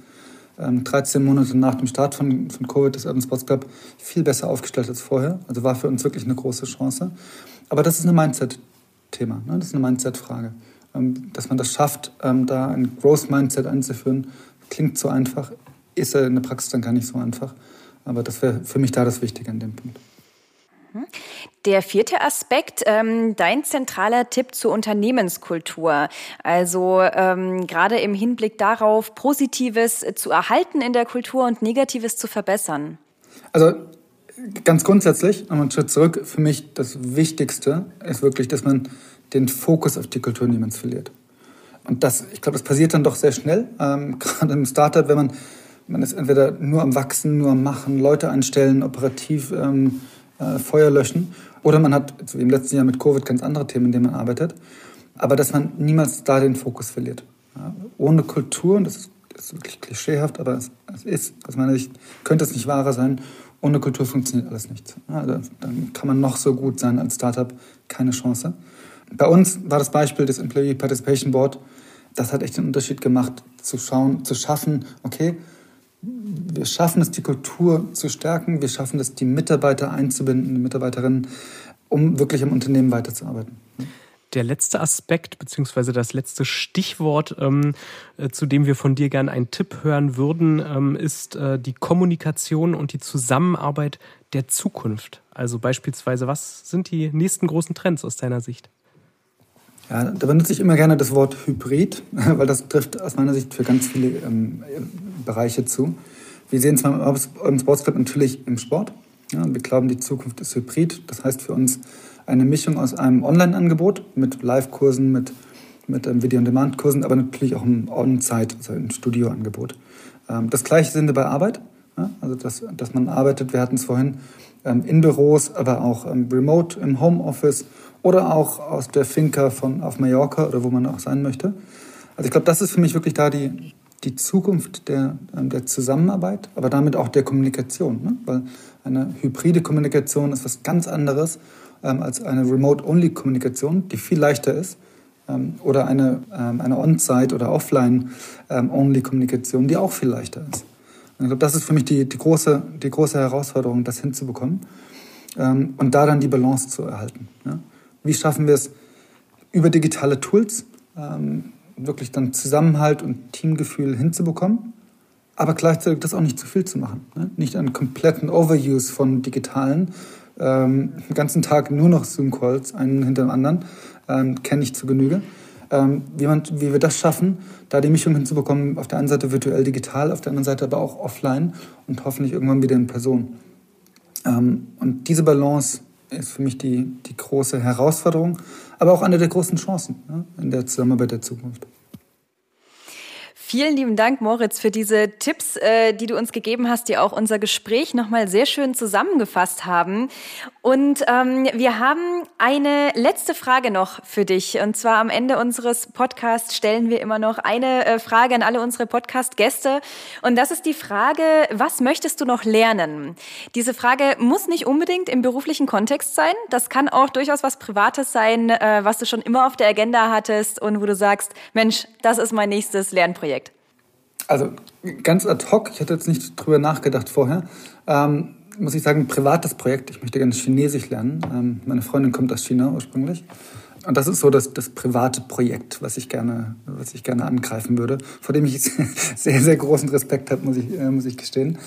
13 ähm, Monate nach dem Start von, von Covid des Urban Sports Club viel besser aufgestellt als vorher. Also war für uns wirklich eine große Chance. Aber das ist ein Mindset-Thema, ne? das ist eine Mindset-Frage. Ähm, dass man das schafft, ähm, da ein Growth-Mindset einzuführen, klingt so einfach, ist in der Praxis dann gar nicht so einfach. Aber das wäre für mich da das Wichtige an dem Punkt. Mhm. Der vierte Aspekt, ähm, dein zentraler Tipp zur Unternehmenskultur. Also ähm, gerade im Hinblick darauf, Positives zu erhalten in der Kultur und Negatives zu verbessern. Also ganz grundsätzlich, nochmal einen Schritt zurück, für mich das Wichtigste ist wirklich, dass man den Fokus auf die Kultur niemals verliert. Und das, ich glaube, das passiert dann doch sehr schnell, ähm, gerade im Startup, wenn man, man ist entweder nur am Wachsen, nur am Machen, Leute einstellen, operativ ähm, äh, Feuer löschen, oder man hat wie im letzten Jahr mit Covid ganz andere Themen, in denen man arbeitet, aber dass man niemals da den Fokus verliert. Ja, ohne Kultur, und das ist, das ist wirklich klischeehaft, aber es, es, ist, aus meiner Sicht könnte es nicht wahrer sein, ohne Kultur funktioniert alles nicht. Ja, dann kann man noch so gut sein als Startup, keine Chance. Bei uns war das Beispiel des Employee Participation Board, das hat echt einen Unterschied gemacht, zu schauen, zu schaffen, okay, wir schaffen es, die Kultur zu stärken, wir schaffen es, die Mitarbeiter einzubinden, die Mitarbeiterinnen, um wirklich am Unternehmen weiterzuarbeiten. Der letzte Aspekt beziehungsweise das letzte Stichwort, ähm, äh, zu dem wir von dir gerne einen Tipp hören würden, ähm, ist äh, die Kommunikation und die Zusammenarbeit der Zukunft. Also beispielsweise, was sind die nächsten großen Trends aus deiner Sicht? Ja, da benutze ich immer gerne das Wort Hybrid, weil das trifft aus meiner Sicht für ganz viele ähm, Bereiche zu. Wir sehen zwar im Sportsclub natürlich im Sport. Ja, wir glauben, die Zukunft ist Hybrid. Das heißt für uns eine Mischung aus einem Online-Angebot mit Live-Kursen, mit, mit ähm, Video-on-Demand-Kursen, aber natürlich auch einem On-Site, also ein Studio-Angebot. Ähm, das gleiche sehen wir bei Arbeit. Ja, also dass, dass man arbeitet, wir hatten es vorhin, in Büros, aber auch ähm, remote im Homeoffice oder auch aus der Finca von auf Mallorca oder wo man auch sein möchte. Also ich glaube, das ist für mich wirklich da die, die Zukunft der, ähm, der Zusammenarbeit, aber damit auch der Kommunikation. Ne? Weil eine hybride Kommunikation ist was ganz anderes ähm, als eine Remote-Only-Kommunikation, die viel leichter ist. Ähm, oder eine, ähm, eine On-Site- oder Offline-Only-Kommunikation, die auch viel leichter ist. Ich glaube, das ist für mich die, die, große, die große Herausforderung, das hinzubekommen ähm, und da dann die Balance zu erhalten. Ja? Wie schaffen wir es über digitale Tools ähm, wirklich dann Zusammenhalt und Teamgefühl hinzubekommen, aber gleichzeitig das auch nicht zu viel zu machen. Ne? Nicht einen kompletten Overuse von digitalen, ähm, den ganzen Tag nur noch Zoom-Calls, einen hinter dem anderen, ähm, kenne ich zu Genüge. Ähm, wie, man, wie wir das schaffen, da die Mischung hinzubekommen, auf der einen Seite virtuell digital, auf der anderen Seite aber auch offline und hoffentlich irgendwann wieder in Person. Ähm, und diese Balance ist für mich die, die große Herausforderung, aber auch eine der großen Chancen ne, in der Zusammenarbeit der Zukunft. Vielen lieben Dank, Moritz, für diese Tipps, äh, die du uns gegeben hast, die auch unser Gespräch nochmal sehr schön zusammengefasst haben. Und ähm, wir haben eine letzte Frage noch für dich. Und zwar am Ende unseres Podcasts stellen wir immer noch eine äh, Frage an alle unsere Podcast-Gäste. Und das ist die Frage, was möchtest du noch lernen? Diese Frage muss nicht unbedingt im beruflichen Kontext sein. Das kann auch durchaus was Privates sein, äh, was du schon immer auf der Agenda hattest und wo du sagst, Mensch, das ist mein nächstes Lernprojekt. Also ganz ad hoc, ich hatte jetzt nicht drüber nachgedacht vorher, ähm, muss ich sagen, privates Projekt. Ich möchte gerne Chinesisch lernen. Ähm, meine Freundin kommt aus China ursprünglich. Und das ist so das, das private Projekt, was ich, gerne, was ich gerne angreifen würde, vor dem ich sehr, sehr großen Respekt habe, muss ich, äh, muss ich gestehen.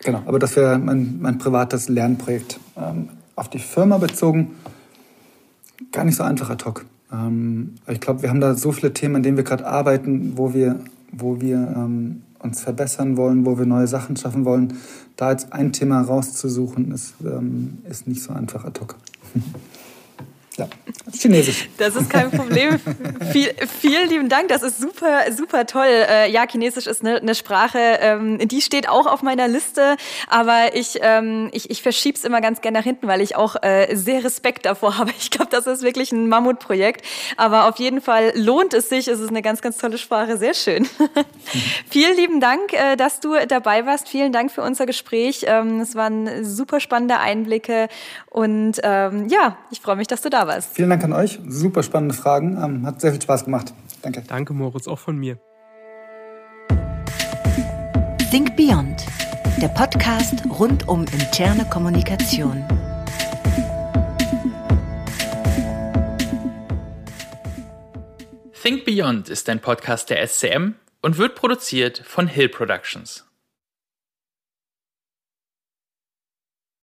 Genau, aber das wäre mein, mein privates Lernprojekt. Ähm, auf die Firma bezogen, gar nicht so einfach ad hoc. Ähm, ich glaube, wir haben da so viele Themen, an denen wir gerade arbeiten, wo wir wo wir ähm, uns verbessern wollen, wo wir neue Sachen schaffen wollen, da jetzt ein Thema rauszusuchen, ist, ähm, ist nicht so einfach ad hoc. Ja, Chinesisch. Das ist kein Problem. Viel, vielen lieben Dank. Das ist super, super toll. Äh, ja, Chinesisch ist eine, eine Sprache, ähm, die steht auch auf meiner Liste, aber ich, ähm, ich, ich verschiebe es immer ganz gerne nach hinten, weil ich auch äh, sehr Respekt davor habe. Ich glaube, das ist wirklich ein Mammutprojekt. Aber auf jeden Fall lohnt es sich. Es ist eine ganz, ganz tolle Sprache. Sehr schön. Vielen lieben Dank, äh, dass du dabei warst. Vielen Dank für unser Gespräch. Ähm, es waren super spannende Einblicke und ja, ich freue mich, dass du da warst warst. Vielen Dank an euch. Super spannende Fragen. Ähm, hat sehr viel Spaß gemacht. Danke. Danke, Moritz, auch von mir. Think Beyond, der Podcast rund um interne Kommunikation. Think Beyond ist ein Podcast der SCM und wird produziert von Hill Productions.